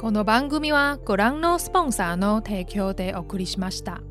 この番组はご覧のスポンサーの提供でお送りしました。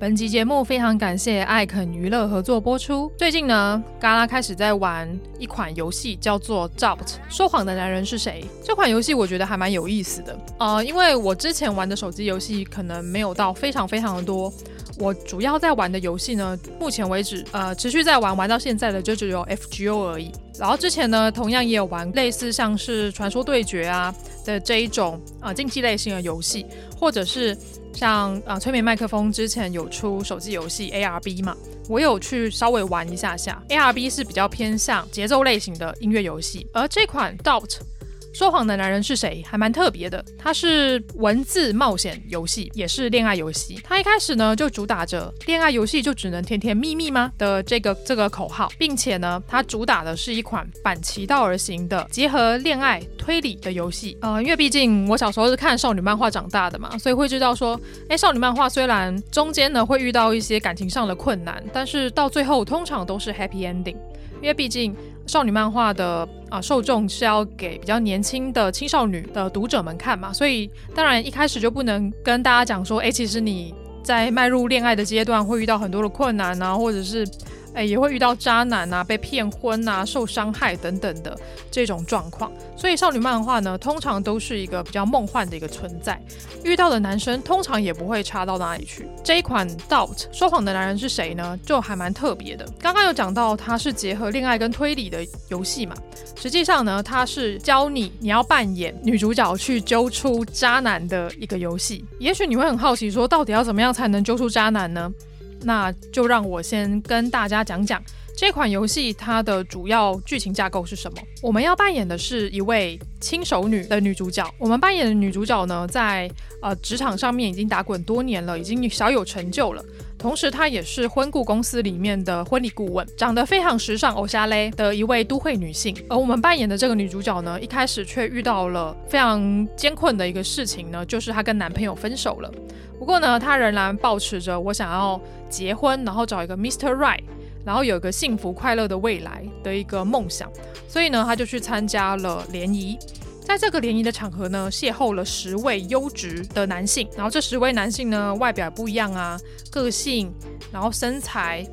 本集节目非常感谢艾肯娱乐合作播出。最近呢，嘎拉开始在玩一款游戏，叫做《Doubt》，说谎的男人是谁？这款游戏我觉得还蛮有意思的。呃，因为我之前玩的手机游戏可能没有到非常非常的多。 我主要在玩的游戏呢，目前为止，呃，持续在玩玩到现在的就只有 FGO 而已。然后之前呢，同样也有玩类似像是《传说对决》啊的这一种呃竞技类型的游戏，或者是。像呃，催眠麦克风之前有出手机游戏 ARB 嘛，我有去稍微玩一下下。ARB 是比较偏向节奏类型的音乐游戏，而这款 Doubt。说谎的男人是谁？还蛮特别的，它是文字冒险游戏，也是恋爱游戏。它一开始呢就主打着恋爱游戏就只能甜甜蜜蜜吗的这个这个口号，并且呢，它主打的是一款反其道而行的结合恋爱推理的游戏。呃，因为毕竟我小时候是看少女漫画长大的嘛，所以会知道说，哎，少女漫画虽然中间呢会遇到一些感情上的困难，但是到最后通常都是 happy ending，因为毕竟。少女漫画的啊、受众是要给比较年轻的青少女的读者们看嘛，所以当然一开始就不能跟大家讲说，哎，其实你在迈入恋爱的阶段会遇到很多的困难啊，或者是。哎，也会遇到渣男啊，被骗婚啊，受伤害等等的这种状况。所以少女漫画呢，通常都是一个比较梦幻的一个存在。遇到的男生通常也不会差到哪里去。这一款 Doubt 说谎的男人是谁呢？就还蛮特别的。刚刚有讲到它是结合恋爱跟推理的游戏嘛。实际上呢，它是教你你要扮演女主角去揪出渣男的一个游戏。也许你会很好奇，说到底要怎么样才能揪出渣男呢？那就让我先跟大家讲讲这款游戏它的主要剧情架构是什么。我们要扮演的是一位轻熟女的女主角。我们扮演的女主角呢，在呃职场上面已经打滚多年了，已经小有成就了。同时，她也是婚顾公司里面的婚礼顾问，长得非常时尚、欧夏雷的一位都会女性。而我们扮演的这个女主角呢，一开始却遇到了非常艰困的一个事情呢，就是她跟男朋友分手了。不过呢，她仍然抱持着我想要结婚，然后找一个 Mr. Right，然后有一个幸福快乐的未来的一个梦想，所以呢，她就去参加了联谊。在这个联谊的场合呢，邂逅了十位优质的男性，然后这十位男性呢，外表不一样啊，个性，然后身材。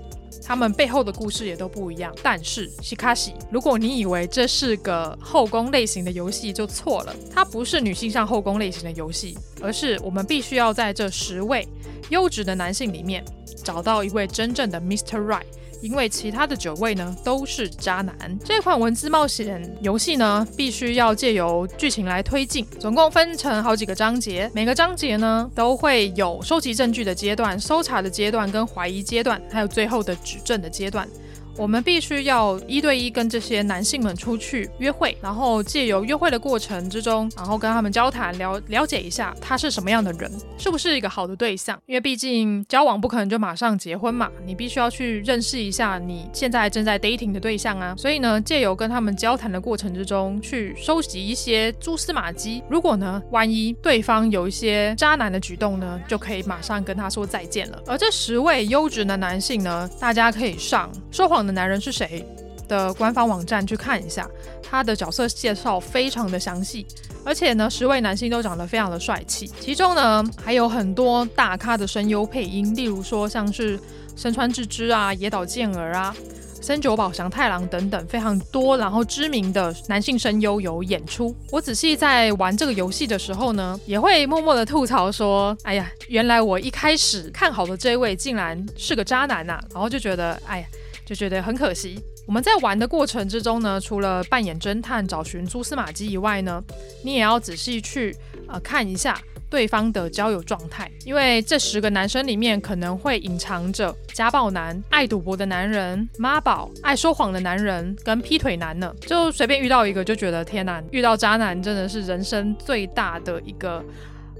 他们背后的故事也都不一样，但是西卡西，如果你以为这是个后宫类型的游戏，就错了。它不是女性向后宫类型的游戏，而是我们必须要在这十位优质的男性里面找到一位真正的 Mr. Right。因为其他的九位呢都是渣男。这款文字冒险游戏呢，必须要借由剧情来推进，总共分成好几个章节，每个章节呢都会有收集证据的阶段、搜查的阶段、跟怀疑阶段，还有最后的指证的阶段。我们必须要一对一跟这些男性们出去约会，然后借由约会的过程之中，然后跟他们交谈，了了解一下他是什么样的人，是不是一个好的对象。因为毕竟交往不可能就马上结婚嘛，你必须要去认识一下你现在正在 dating 的对象啊。所以呢，借由跟他们交谈的过程之中，去收集一些蛛丝马迹。如果呢，万一对方有一些渣男的举动呢，就可以马上跟他说再见了。而这十位优质的男性呢，大家可以上说谎的男人是谁的官方网站去看一下，他的角色介绍非常的详细，而且呢，十位男性都长得非常的帅气，其中呢还有很多大咖的声优配音，例如说像是森川智之啊、野岛健儿啊、森久保祥太郎等等非常多，然后知名的男性声优有演出。我仔细在玩这个游戏的时候呢，也会默默的吐槽说：“哎呀，原来我一开始看好的这位竟然是个渣男呐、！”然后就觉得，哎呀。就觉得很可惜。我们在玩的过程之中呢，除了扮演侦探、找寻蛛丝马迹以外呢，你也要仔细去呃看一下对方的交友状态，因为这十个男生里面可能会隐藏着家暴男、爱赌博的男人、妈宝、爱说谎的男人跟劈腿男呢。就随便遇到一个，就觉得天哪，遇到渣男真的是人生最大的一个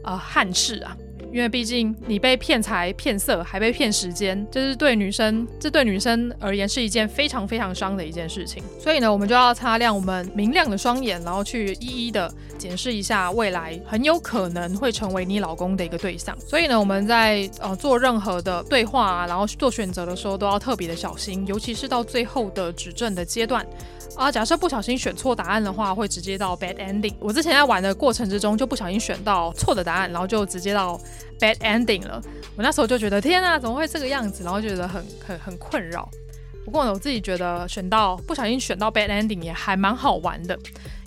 呃憾事啊。因为毕竟你被骗财骗色，还被骗时间，这是对女生，这对女生而言是一件非常非常伤的一件事情。所以呢，我们就要擦亮我们明亮的双眼，然后去一一的检视一下未来很有可能会成为你老公的一个对象。所以呢，我们在呃做任何的对话啊，然后做选择的时候，都要特别的小心，尤其是到最后的指证的阶段。啊，假设不小心选错答案的话，会直接到 bad ending。我之前在玩的过程之中，就不小心选到错的答案，然后就直接到 bad ending 了。我那时候就觉得天啊，怎么会这个样子？然后觉得很很很困扰。不过呢，我自己觉得选到不小心选到 bad ending 也还蛮好玩的，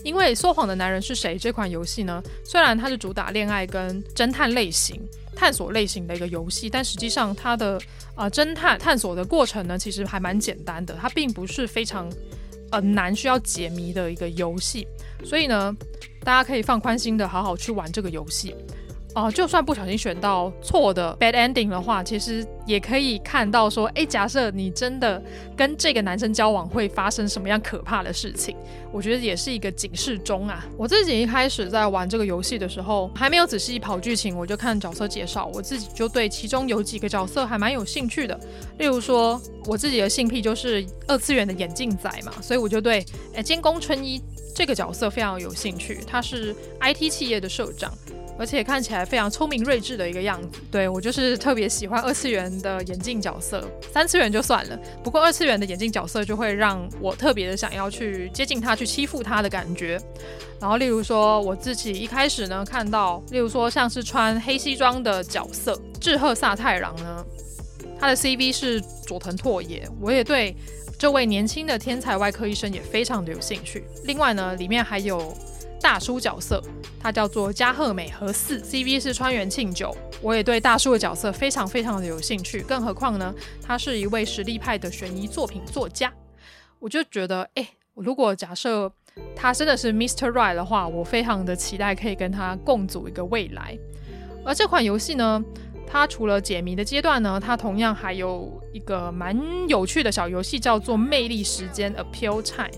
因为说谎的男人是谁这款游戏呢？虽然它是主打恋爱跟侦探类型、探索类型的一个游戏，但实际上它的啊、侦探探索的过程呢，其实还蛮简单的，它并不是非常。呃，难需要解谜的一个游戏，所以呢，大家可以放宽心的好好去玩这个游戏。哦、就算不小心选到错的 bad ending 的话，其实也可以看到说，诶，假设你真的跟这个男生交往，会发生什么样可怕的事情？我觉得也是一个警示钟啊。我自己一开始在玩这个游戏的时候，还没有仔细跑剧情，我就看角色介绍，我自己就对其中有几个角色还蛮有兴趣的。例如说，我自己的性癖就是二次元的眼镜仔嘛，所以我就对诶监工春一这个角色非常有兴趣。他是 IT 企业的社长。而且看起来非常聪明睿智的一个样子，对，我就是特别喜欢二次元的眼镜角色，三次元就算了，不过二次元的眼镜角色就会让我特别的想要去接近他，去欺负他的感觉。然后例如说我自己一开始呢看到，例如说像是穿黑西装的角色志贺萨太郎呢，他的 CV 是佐藤拓也，我也对这位年轻的天才外科医生也非常的有兴趣。另外呢，里面还有。大叔角色，他叫做加贺美和四，CV 是川原庆久。我也对大叔的角色非常非常的有兴趣，更何况呢，他是一位实力派的悬疑作品作家。我就觉得，哎，如果假设他真的是 Mr. Right 的话，我非常的期待可以跟他共组一个未来。而这款游戏呢，它除了解谜的阶段呢，它同样还有一个蛮有趣的小游戏，叫做魅力时间 Appeal Time。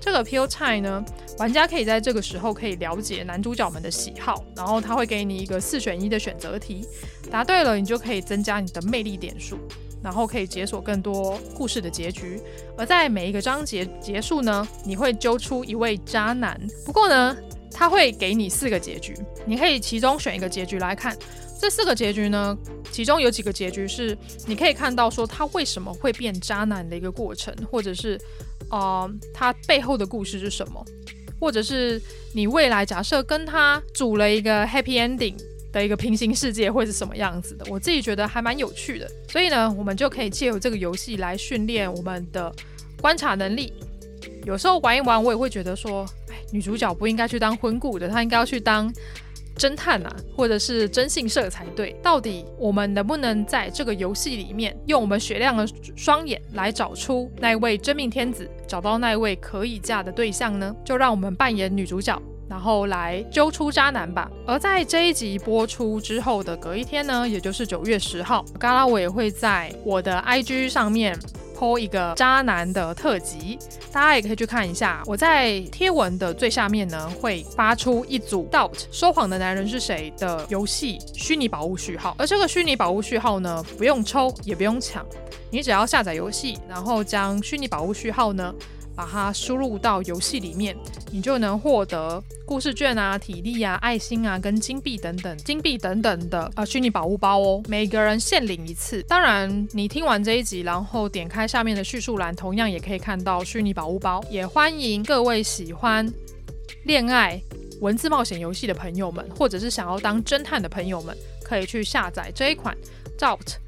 这个 Appeal Time 呢，玩家可以在这个时候可以了解男主角们的喜好，然后他会给你一个四选一的选择题，答对了你就可以增加你的魅力点数，然后可以解锁更多故事的结局。而在每一个章节结束呢，你会揪出一位渣男。不过呢，他会给你四个结局，你可以其中选一个结局来看。这四个结局呢，其中有几个结局是你可以看到说他为什么会变渣男的一个过程，或者是。呃，他背后的故事是什么？或者是你未来假设跟他组了一个 happy ending 的一个平行世界会是什么样子的？我自己觉得还蛮有趣的，所以呢，我们就可以借由这个游戏来训练我们的观察能力。有时候玩一玩，我也会觉得说，哎，女主角不应该去当婚顾的，她应该要去当。侦探啊，或者是征信社才对。到底我们能不能在这个游戏里面，用我们雪亮的双眼来找出那位真命天子，找到那位可以嫁的对象呢？就让我们扮演女主角，然后来揪出渣男吧。而在这一集播出之后的隔一天呢，也就是九月十号，嘎拉我也会在我的 IG 上面。抽一个渣男的特辑，大家也可以去看一下。我在贴文的最下面呢，会发出一组 Doubt 说谎的男人是谁的游戏虚拟宝物序号，而这个虚拟宝物序号呢，不用抽也不用抢，你只要下载游戏，然后将虚拟宝物序号呢。把它输入到游戏里面，你就能获得故事券啊、体力啊、爱心啊、跟金币等等、金币等等的呃虚拟宝物包哦。每个人限领一次。当然，你听完这一集，然后点开下面的叙述栏，同样也可以看到虚拟宝物包。也欢迎各位喜欢恋爱文字冒险游戏的朋友们，或者是想要当侦探的朋友们，可以去下载这一款 Doubt。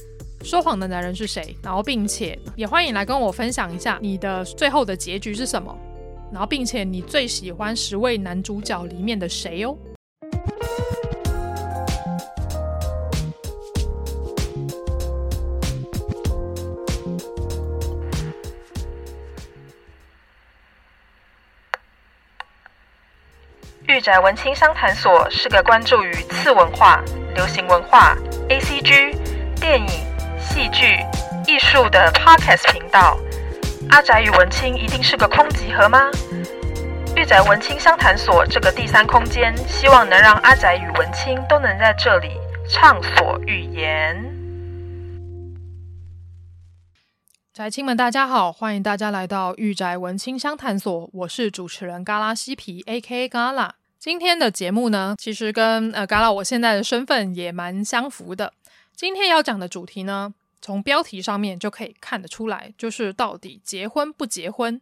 说谎的男人是谁？然后，并且也欢迎来跟我分享一下你的最后的结局是什么。然后，并且你最喜欢十位男主角里面的谁哦？御宅文青商谈所是个关注于次文化、流行文化、ACG、电影。戏剧、艺术的 Podcast 频道，阿宅与文青一定是个空集合吗？御宅文青相谈所这个第三空间，希望能让阿宅与文青都能在这里畅所欲言。宅青们，大家好，欢迎大家来到御宅文青相探索，我是主持人嘎拉西皮 （A.K.A. 嘎拉）。今天的节目呢，其实跟呃嘎拉我现在的身份也蛮相符的。今天要讲的主题呢，从标题上面就可以看得出来，就是到底结婚不结婚，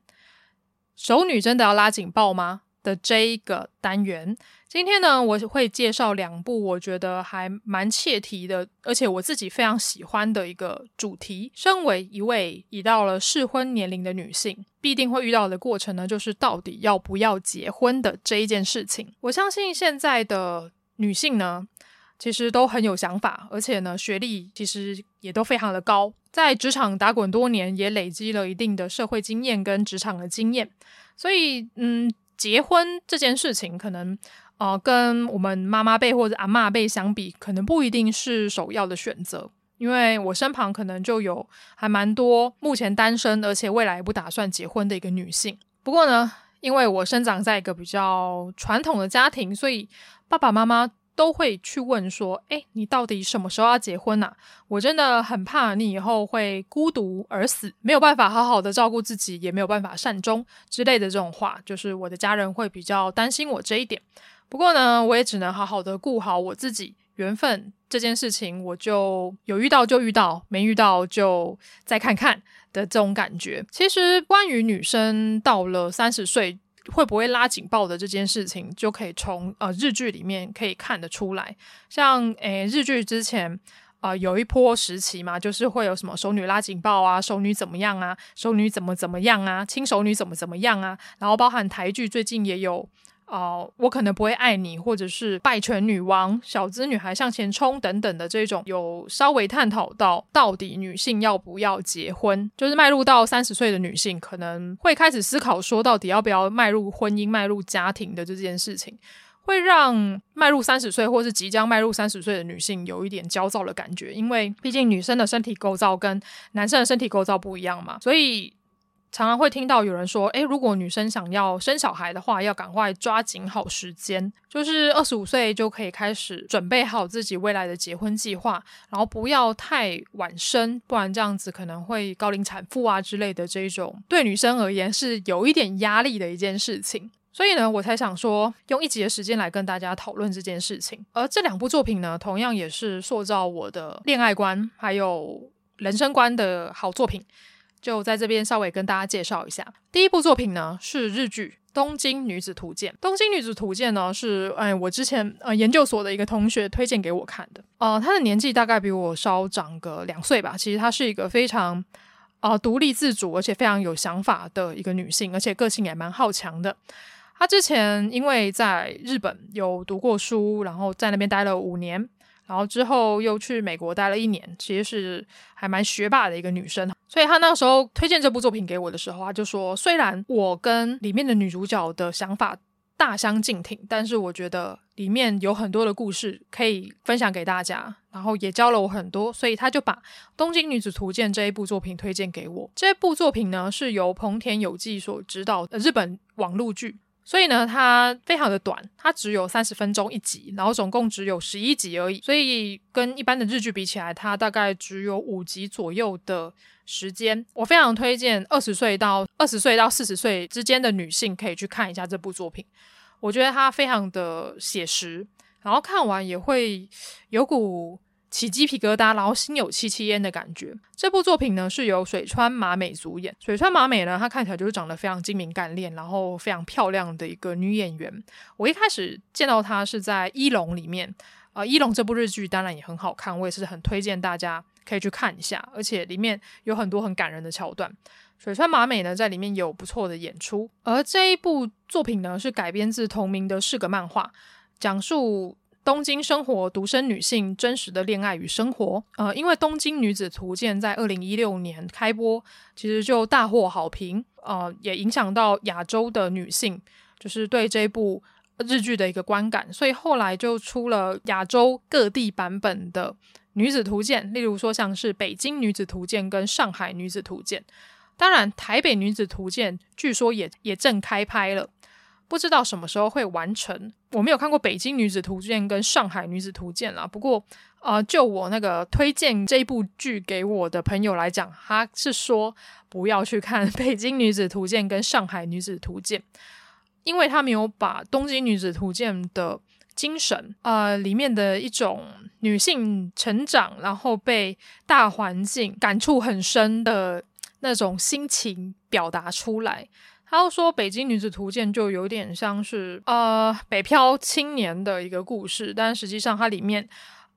熟女真的要拉警报吗？的这一个单元，今天呢，我会介绍两部我觉得还蛮切题的，而且我自己非常喜欢的一个主题。身为一位已到了适婚年龄的女性，必定会遇到的过程呢，就是到底要不要结婚的这一件事情。我相信现在的女性呢，其实都很有想法，而且呢，学历其实也都非常的高，在职场打滚多年，也累积了一定的社会经验跟职场的经验，所以嗯。结婚这件事情，可能呃，跟我们妈妈辈或者阿妈辈相比，可能不一定是首要的选择。因为我身旁可能就有还蛮多目前单身，而且未来不打算结婚的一个女性。不过呢，因为我生长在一个比较传统的家庭，所以爸爸妈妈。都会去问说：“诶，你到底什么时候要结婚啊？我真的很怕你以后会孤独而死，没有办法好好的照顾自己，也没有办法善终之类的这种话，就是我的家人会比较担心我这一点。不过呢，我也只能好好的顾好我自己。缘分这件事情，我就有遇到就遇到，没遇到就再看看的这种感觉。其实，关于女生到了三十岁。”会不会拉警报的这件事情，就可以从呃日剧里面可以看得出来。像诶日剧之前啊、有一波时期嘛，就是会有什么熟女拉警报啊，熟女怎么样啊，熟女怎么怎么样啊，亲熟女怎么怎么样啊，然后包含台剧最近也有。哦、我可能不会爱你，或者是败犬女王、小资女孩向前冲等等的这种，有稍微探讨到到底女性要不要结婚，就是迈入到三十岁的女性可能会开始思考说，到底要不要迈入婚姻、迈入家庭的这件事情，会让迈入三十岁或是即将迈入三十岁的女性有一点焦躁的感觉，因为毕竟女生的身体构造跟男生的身体构造不一样嘛，所以。常常会听到有人说：“诶，如果女生想要生小孩的话，要赶快抓紧好时间，就是二十五岁就可以开始准备好自己未来的结婚计划，然后不要太晚生，不然这样子可能会高龄产妇啊之类的这种，对女生而言是有一点压力的一件事情。所以呢，我才想说用一集的时间来跟大家讨论这件事情。而这两部作品呢，同样也是塑造我的恋爱观还有人生观的好作品。”就在这边稍微跟大家介绍一下，第一部作品呢是日剧《东京女子图鉴》。《东京女子图鉴》呢是哎我之前呃研究所的一个同学推荐给我看的。呃，她的年纪大概比我稍长个两岁吧。其实她是一个非常呃独立自主而且非常有想法的一个女性，而且个性也蛮好强的。她之前因为在日本有读过书，然后在那边待了五年。然后之后又去美国待了一年，其实是还蛮学霸的一个女生。所以她那时候推荐这部作品给我的时候，她就说：“虽然我跟里面的女主角的想法大相径庭，但是我觉得里面有很多的故事可以分享给大家，然后也教了我很多。”所以她就把《东京女子图鉴》这一部作品推荐给我。这部作品呢是由彭田有纪所执导的日本网络剧。所以呢，它非常的短，它只有三十分钟一集，然后总共只有十一集而已。所以跟一般的日剧比起来，它大概只有五集左右的时间。我非常推荐二十岁到二十岁到四十岁之间的女性可以去看一下这部作品。我觉得它非常的写实，然后看完也会有股。起鸡皮疙瘩，然后心有戚戚焉的感觉。这部作品呢是由水川麻美主演。水川麻美呢，她看起来就是长得非常精明干练，然后非常漂亮的一个女演员。我一开始见到她是在《一龙》里面，呃，《一龙》这部日剧当然也很好看，我也是很推荐大家可以去看一下，而且里面有很多很感人的桥段。水川麻美呢在里面有不错的演出。而这一部作品呢是改编自同名的日本漫画，讲述。东京生活独身女性真实的恋爱与生活，呃，因为《东京女子图鉴》在二零一六年开播，其实就大获好评，呃，也影响到亚洲的女性，就是对这部日剧的一个观感，所以后来就出了亚洲各地版本的《女子图鉴》，例如说像是《北京女子图鉴》跟《上海女子图鉴》，当然《台北女子图鉴》据说也也正开拍了。不知道什么时候会完成。我没有看过《北京女子图鉴》跟《上海女子图鉴》啦，不过，呃，就我那个推荐这部剧给我的朋友来讲，他是说不要去看《北京女子图鉴》跟《上海女子图鉴》，因为他没有把《东京女子图鉴》的精神，呃，里面的一种女性成长，然后被大环境感触很深的那种心情表达出来。他又说，《北京女子图鉴》就有点像是呃北漂青年的一个故事，但实际上它里面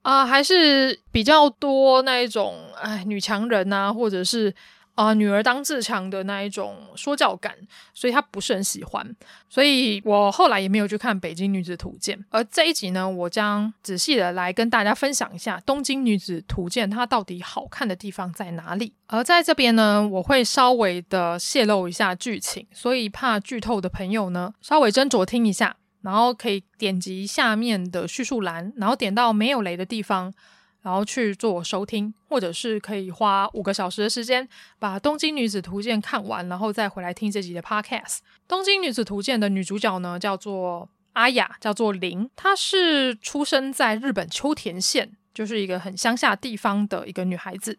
啊、还是比较多那一种哎女强人呐、啊，或者是。啊、女儿当自强的那一种说教感，所以他不是很喜欢，所以我后来也没有去看《北京女子图鉴》。而这一集呢，我将仔细的来跟大家分享一下《东京女子图鉴》它到底好看的地方在哪里。而在这边呢，我会稍微的泄露一下剧情，所以怕剧透的朋友呢，稍微斟酌听一下，然后可以点击下面的叙述栏，然后点到没有雷的地方。然后去做收听，或者是可以花五个小时的时间把《东京女子图鉴》看完，然后再回来听这集的 Podcast。《东京女子图鉴》的女主角呢，叫做阿雅，叫做綾，她是出生在日本秋田县，就是一个很乡下地方的一个女孩子。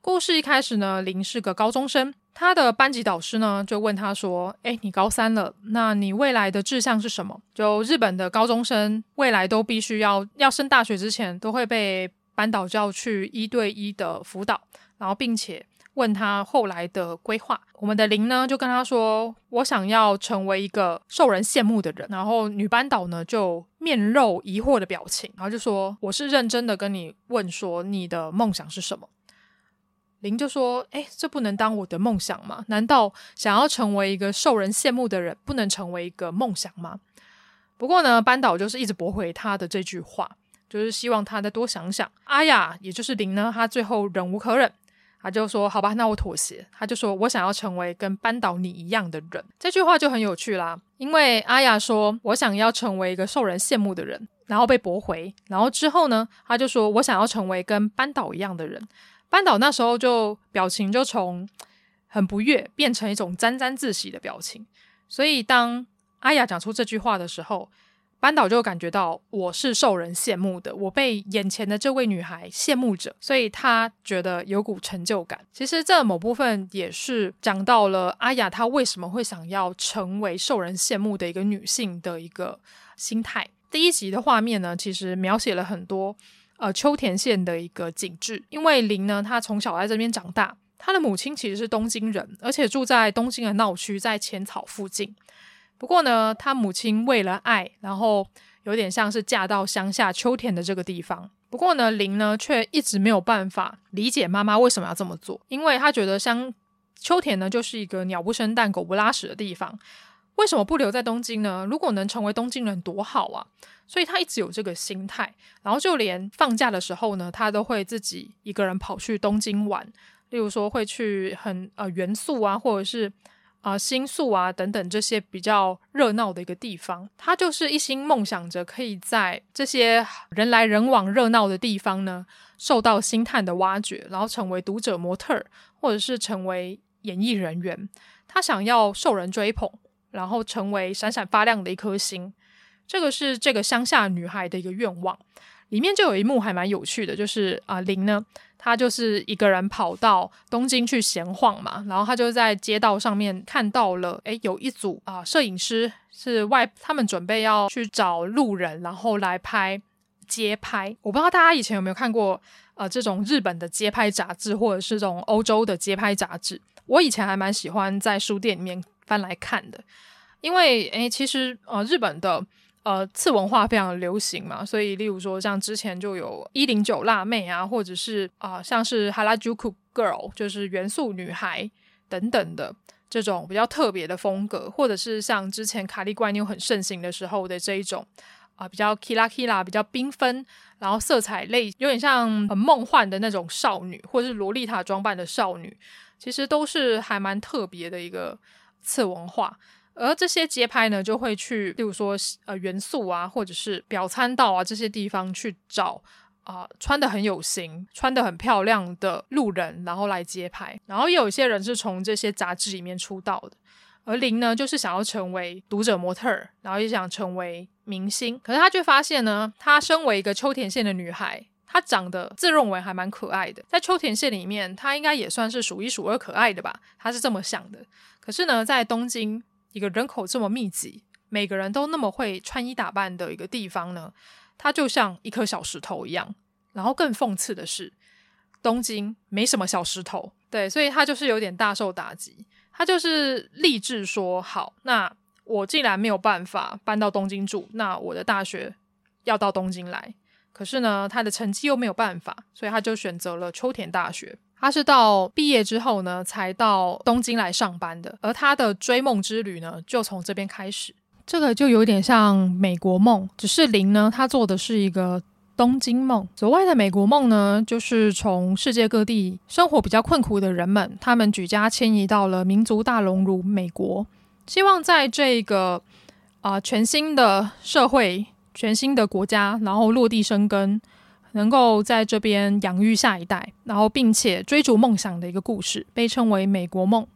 故事一开始呢，綾是个高中生，她的班级导师呢就问她说：“诶，你高三了，那你未来的志向是什么？”就日本的高中生未来都必须要要升大学之前都会被。班导就要去一对一的辅导，然后并且问他后来的规划。我们的林呢就跟他说：“我想要成为一个受人羡慕的人。”然后女班导呢就面露疑惑的表情，然后就说：“我是认真的跟你问说你的梦想是什么？”林就说：“诶，这不能当我的梦想吗？难道想要成为一个受人羡慕的人不能成为一个梦想吗？”不过呢，班导就是一直驳回他的这句话。就是希望他再多想想。阿雅，也就是綾呢，他最后忍无可忍，他就说：“好吧，那我妥协。”他就说：“我想要成为跟班导你一样的人。”这句话就很有趣啦，因为阿雅说：“我想要成为一个受人羡慕的人。”然后被驳回，然后之后呢，他就说：“我想要成为跟班导一样的人。”班导那时候就表情就从很不悦变成一种沾沾自喜的表情。所以当阿雅讲出这句话的时候，班导就感觉到我是受人羡慕的，我被眼前的这位女孩羡慕着，所以他觉得有股成就感。其实这某部分也是讲到了阿雅她为什么会想要成为受人羡慕的一个女性的一个心态。第一集的画面呢，其实描写了很多呃秋田县的一个景致，因为林呢，她从小在这边长大，她的母亲其实是东京人，而且住在东京的闹区，在浅草附近。不过呢，他母亲为了爱，然后有点像是嫁到乡下秋田的这个地方。不过呢，林呢却一直没有办法理解妈妈为什么要这么做，因为她觉得乡秋田呢就是一个鸟不生蛋、狗不拉屎的地方，为什么不留在东京呢？如果能成为东京人多好啊！所以她一直有这个心态，然后就连放假的时候呢，她都会自己一个人跑去东京玩，例如说会去很呃元素啊，或者是。啊，新宿啊，等等这些比较热闹的一个地方，他就是一心梦想着可以在这些人来人往、热闹的地方呢，受到星探的挖掘，然后成为读者模特儿，或者是成为演艺人员。他想要受人追捧，然后成为闪闪发亮的一颗星。这个是这个乡下女孩的一个愿望。里面就有一幕还蛮有趣的，就是啊，林呢。他就是一个人跑到东京去闲晃嘛，然后他就在街道上面看到了，诶，有一组啊摄影师是外，他们准备要去找路人，然后来拍街拍。我不知道大家以前有没有看过呃这种日本的街拍杂志，或者是这种欧洲的街拍杂志。我以前还蛮喜欢在书店里面翻来看的，因为诶，其实呃日本的。呃，次文化非常流行嘛，所以例如说，像之前就有一零九辣妹啊，或者是啊、像是哈拉朱库 girl，就是元素女孩等等的这种比较特别的风格，或者是像之前卡利怪妞很盛行的时候的这一种啊、比较 kira kira，比较缤纷，然后色彩类有点像很梦幻的那种少女，或者是萝莉塔装扮的少女，其实都是还蛮特别的一个次文化。而这些街拍呢，就会去，例如说，呃，元素啊，或者是表参道啊这些地方去找啊、穿的很有型、穿的很漂亮的路人，然后来街拍。然后也有一些人是从这些杂志里面出道的。而林呢，就是想要成为读者模特儿，然后也想成为明星。可是他却发现呢，他身为一个秋田县的女孩，她长得自认为还蛮可爱的，在秋田县里面，她应该也算是数一数二可爱的吧，她是这么想的。可是呢，在东京一个人口这么密集，每个人都那么会穿衣打扮的一个地方呢，它就像一颗小石头一样。然后更讽刺的是，东京没什么小石头，对，所以他就是有点大受打击。他就是立志说：“好，那我既然没有办法搬到东京住，那我的大学要到东京来。可是呢，他的成绩又没有办法，所以他就选择了秋田大学。他是到毕业之后呢，才到东京来上班的。而他的追梦之旅呢，就从这边开始。这个就有点像美国梦，只是林呢，他做的是一个。”东京梦，所谓的美国梦呢，就是从世界各地生活比较困苦的人们，他们举家迁移到了民族大熔炉美国，希望在这个啊、全新的社会、全新的国家，然后落地生根，能够在这边养育下一代，然后并且追逐梦想的一个故事，被称为美国梦。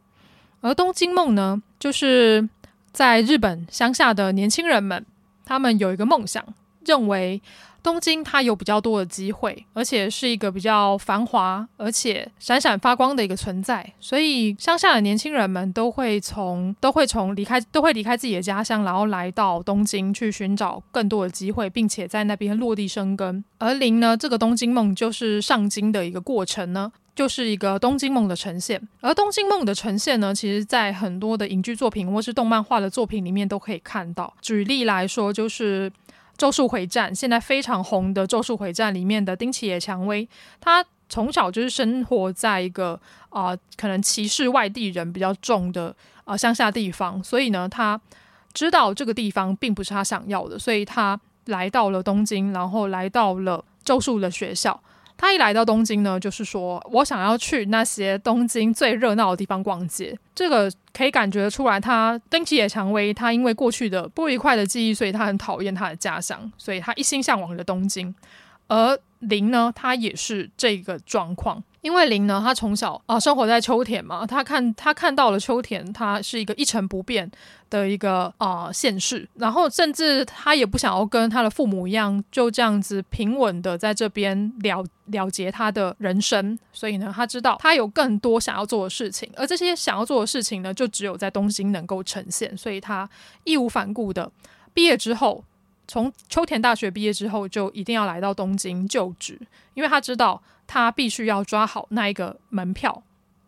而东京梦呢，就是在日本乡下的年轻人们，他们有一个梦想，认为。东京它有比较多的机会，而且是一个比较繁华而且闪闪发光的一个存在，所以乡下的年轻人们都会从都会从离开都会离开自己的家乡，然后来到东京去寻找更多的机会，并且在那边落地生根。而林呢，这个东京梦就是上京的一个过程呢，就是一个东京梦的呈现。而东京梦的呈现呢，其实在很多的影剧作品或是动漫画的作品里面都可以看到。举例来说，就是。《咒术回战》现在非常红的《咒术回战》里面的丁崎野蔷薇，他从小就是生活在一个啊、可能歧视外地人比较重的啊、乡下地方，所以呢，他知道这个地方并不是他想要的，所以他来到了东京，然后来到了咒术的学校。他一来到东京呢，就是说我想要去那些东京最热闹的地方逛街。这个可以感觉出来，他登崎野蔷薇，他因为过去的不愉快的记忆，所以他很讨厌他的家乡，所以他一心向往着东京。而林呢，他也是这个状况。因为林呢，他从小啊生活在秋田嘛，他看他看到了秋田，他是一个一成不变的一个啊县市，然后甚至他也不想要跟他的父母一样，就这样子平稳的在这边了了结他的人生，所以呢，他知道他有更多想要做的事情，而这些想要做的事情呢，就只有在东京能够呈现，所以他义无反顾的毕业之后。从秋田大学毕业之后，就一定要来到东京就职，因为他知道他必须要抓好那一个门票，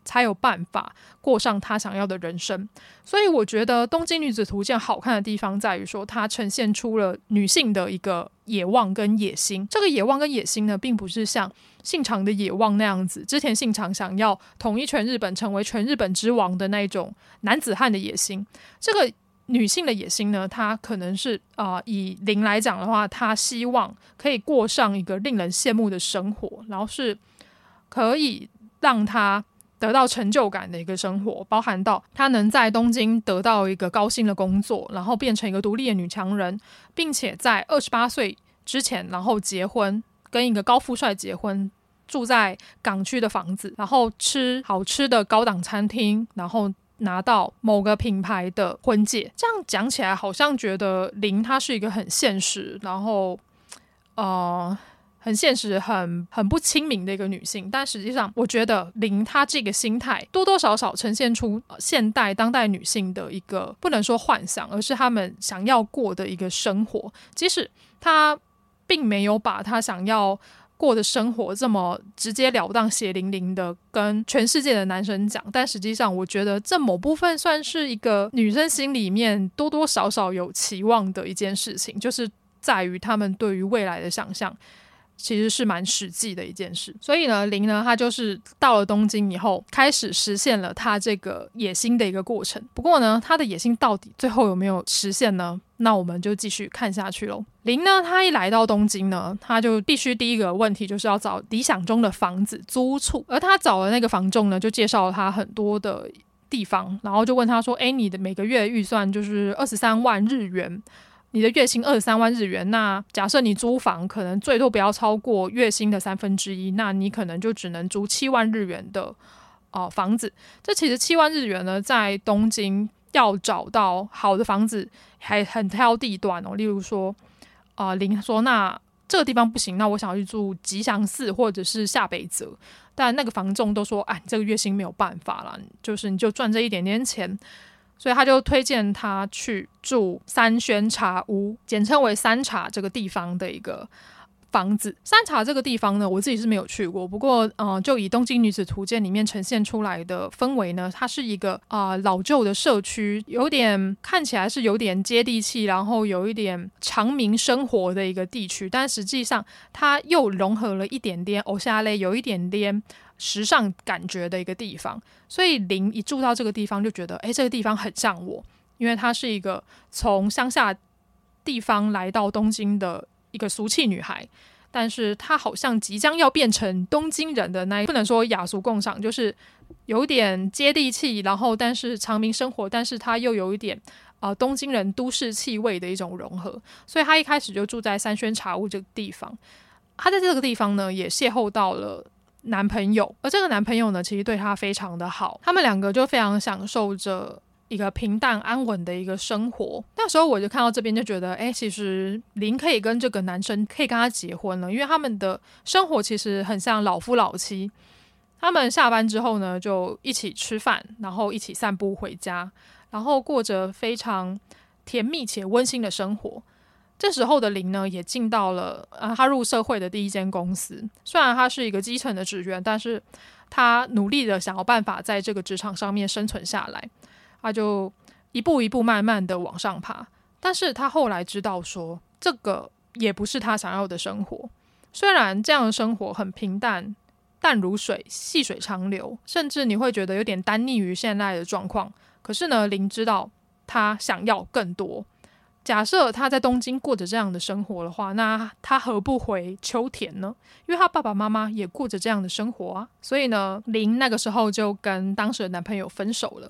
才有办法过上他想要的人生。所以，我觉得《东京女子图鉴》好看的地方在于说，它呈现出了女性的一个野望跟野心。这个野望跟野心呢，并不是像信长的野望那样子，之前信长想要统一全日本，成为全日本之王的那种男子汉的野心。这个。女性的野心呢，她可能是啊、以零来讲的话，她希望可以过上一个令人羡慕的生活，然后是可以让她得到成就感的一个生活，包含到她能在东京得到一个高薪的工作，然后变成一个独立的女强人，并且在二十八岁之前，然后结婚，跟一个高富帅结婚，住在港区的房子，然后吃好吃的高档餐厅，然后。拿到某个品牌的婚戒，这样讲起来好像觉得林她是一个很现实，然后呃很现实、很很不亲民的一个女性。但实际上，我觉得林她这个心态多多少少呈现出现代当代女性的一个不能说幻想，而是她们想要过的一个生活。即使她并没有把她想要。过的生活这么直截了当、血淋淋的跟全世界的男生讲，但实际上，我觉得这某部分算是一个女生心里面多多少少有期望的一件事情，就是在于他们对于未来的想象。其实是蛮实际的一件事，所以呢，林呢，他就是到了东京以后，开始实现了他这个野心的一个过程。不过呢，他的野心到底最后有没有实现呢？那我们就继续看下去喽。林呢，他一来到东京呢，他就必须第一个问题就是要找理想中的房子租处，而他找的那个房仲呢，就介绍了他很多的地方，然后就问他说：“诶，你的每个月预算就是二十三万日元。”你的月薪二十三万日元，那假设你租房可能最多不要超过月薪的三分之一，那你可能就只能租七万日元的哦、房子。这其实七万日元呢，在东京要找到好的房子，还很挑地段哦。例如说，啊、呃，林说那这个地方不行，那我想要去住吉祥寺或者是下北泽，但那个房仲都说，哎，这个月薪没有办法了，就是你就赚这一点点钱，所以他就推荐他去住三轩茶屋，简称为三茶这个地方的一个。房子三茶这个地方呢，我自己是没有去过。不过，呃，就以《东京女子图鉴》里面呈现出来的氛围呢，它是一个啊、老旧的社区，有点看起来是有点接地气，然后有一点长民生活的一个地区。但实际上，它又融合了一点点偶像类，有一点点时尚感觉的一个地方。所以，林一住到这个地方，就觉得，哎，这个地方很像我，因为它是一个从乡下地方来到东京的。一个俗气女孩，但是她好像即将要变成东京人的那一，不能说雅俗共赏，就是有点接地气，然后但是长明生活，但是她又有一点呃东京人都市气味的一种融合，所以她一开始就住在三轩茶屋这个地方。她在这个地方呢，也邂逅到了男朋友，而这个男朋友呢，其实对她非常的好，他们两个就非常享受着。一个平淡安稳的一个生活。那时候我就看到这边，就觉得，哎，其实林可以跟这个男生可以跟他结婚了，因为他们的生活其实很像老夫老妻。他们下班之后呢，就一起吃饭，然后一起散步回家，然后过着非常甜蜜且温馨的生活。这时候的林呢，也进到了呃他入社会的第一间公司。虽然他是一个基层的职员，但是他努力的想要办法在这个职场上面生存下来。他就一步一步慢慢的往上爬，但是他后来知道说，这个也不是他想要的生活。虽然这样的生活很平淡，淡如水，细水长流，甚至你会觉得有点耽溺于现在的状况。可是呢，林知道他想要更多。假设他在东京过着这样的生活的话，那他何不回秋田呢？因为他爸爸妈妈也过着这样的生活啊。所以呢，林那个时候就跟当时的男朋友分手了。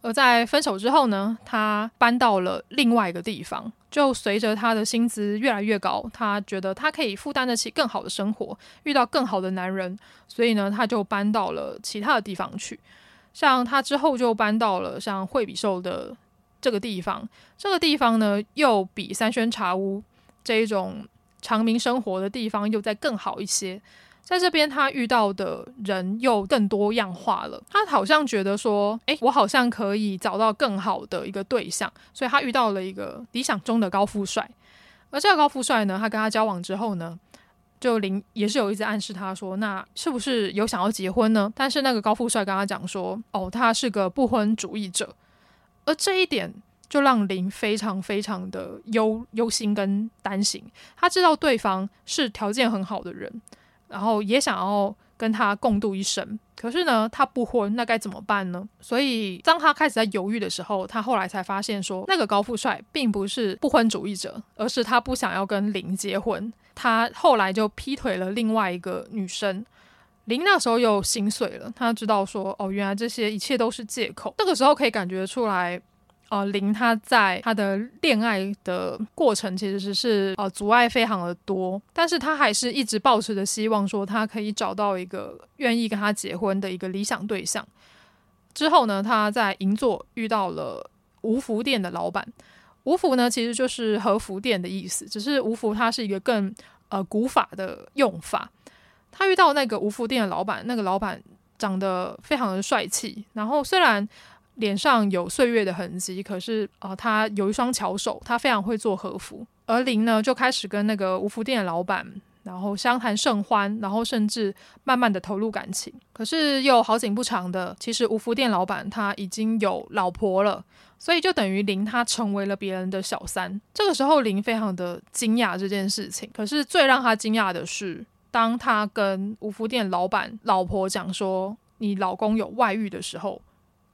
而在分手之后呢，他搬到了另外一个地方。就随着他的薪资越来越高，他觉得他可以负担得起更好的生活，遇到更好的男人，所以呢，他就搬到了其他的地方去。像他之后就搬到了像惠比寿的这个地方。这个地方呢，又比三轩茶屋这一种长民生活的地方又再更好一些。在这边，他遇到的人又更多样化了。他好像觉得说，诶，我好像可以找到更好的一个对象，所以他遇到了一个理想中的高富帅。而这个高富帅呢，他跟他交往之后呢，就林也是有一直暗示他说，那是不是有想要结婚呢？但是那个高富帅跟他讲说，哦，他是个不婚主义者。而这一点就让林非常非常的忧忧心跟担心。他知道对方是条件很好的人。然后也想要跟他共度一生，可是呢，他不婚，那该怎么办呢？所以当他开始在犹豫的时候，他后来才发现说，那个高富帅并不是不婚主义者，而是他不想要跟林结婚。他后来就劈腿了另外一个女生。林那时候又心碎了，他知道说，哦，原来这些一切都是借口。这个时候可以感觉出来。呃，林他在他的恋爱的过程其实是呃阻碍非常的多，但是他还是一直抱持着希望，说他可以找到一个愿意跟他结婚的一个理想对象。之后呢，他在银座遇到了吴服店的老板。吴服呢，其实就是和服店的意思，只是吴服它是一个更呃古法的用法。他遇到那个无服店的老板，那个老板长得非常的帅气，然后虽然。脸上有岁月的痕迹，可是啊、他有一双巧手，他非常会做和服。而林呢，就开始跟那个无服店的老板，然后相谈甚欢，然后甚至慢慢的投入感情。可是又好景不长的，其实无服店老板他已经有老婆了，所以就等于林他成为了别人的小三。这个时候，林非常的惊讶这件事情。可是最让他惊讶的是，当他跟吴福店老板老婆讲说你老公有外遇的时候。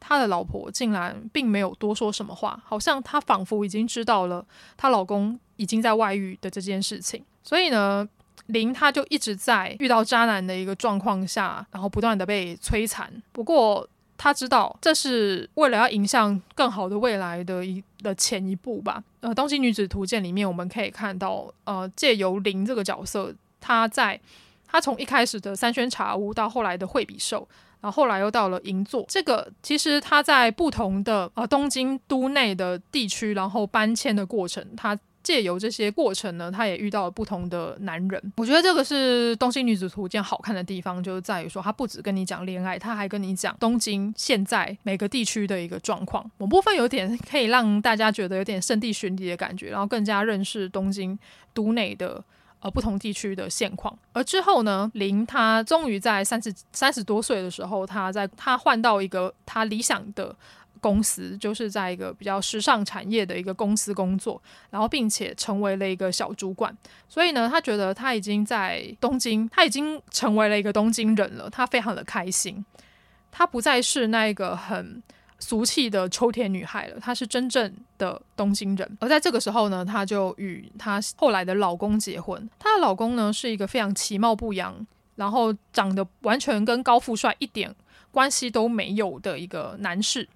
他的老婆竟然并没有多说什么话，好像她仿佛已经知道了她老公已经在外遇的这件事情。所以呢，林他就一直在遇到渣男的一个状况下，然后不断的被摧残。不过他知道这是为了要迎向更好的未来的一的前一步吧。呃，《东京女子图鉴》里面我们可以看到，呃，借由林这个角色，他在他从一开始的三轩茶屋到后来的惠比寿。然后后来又到了银座。这个其实他在不同的呃东京都内的地区，然后搬迁的过程，他。借由这些过程呢，他也遇到了不同的男人。我觉得这个是《东京女子图鉴》好看的地方，就是在于说，他不只跟你讲恋爱，他还跟你讲东京现在每个地区的一个状况。某部分有点可以让大家觉得有点圣地巡礼的感觉，然后更加认识东京都内的呃不同地区的现况。而之后呢，林他终于在三十三十多岁的时候，他在他换到一个他理想的。公司就是在一个比较时尚产业的一个公司工作，然后并且成为了一个小主管。所以呢，他觉得他已经在东京，他已经成为了一个东京人了。他非常的开心，他不再是那个很俗气的秋田女孩了，她是真正的东京人。而在这个时候呢，她就与她后来的老公结婚。她的老公呢，是一个非常其貌不扬，然后长得完全跟高富帅一点关系都没有的一个男士。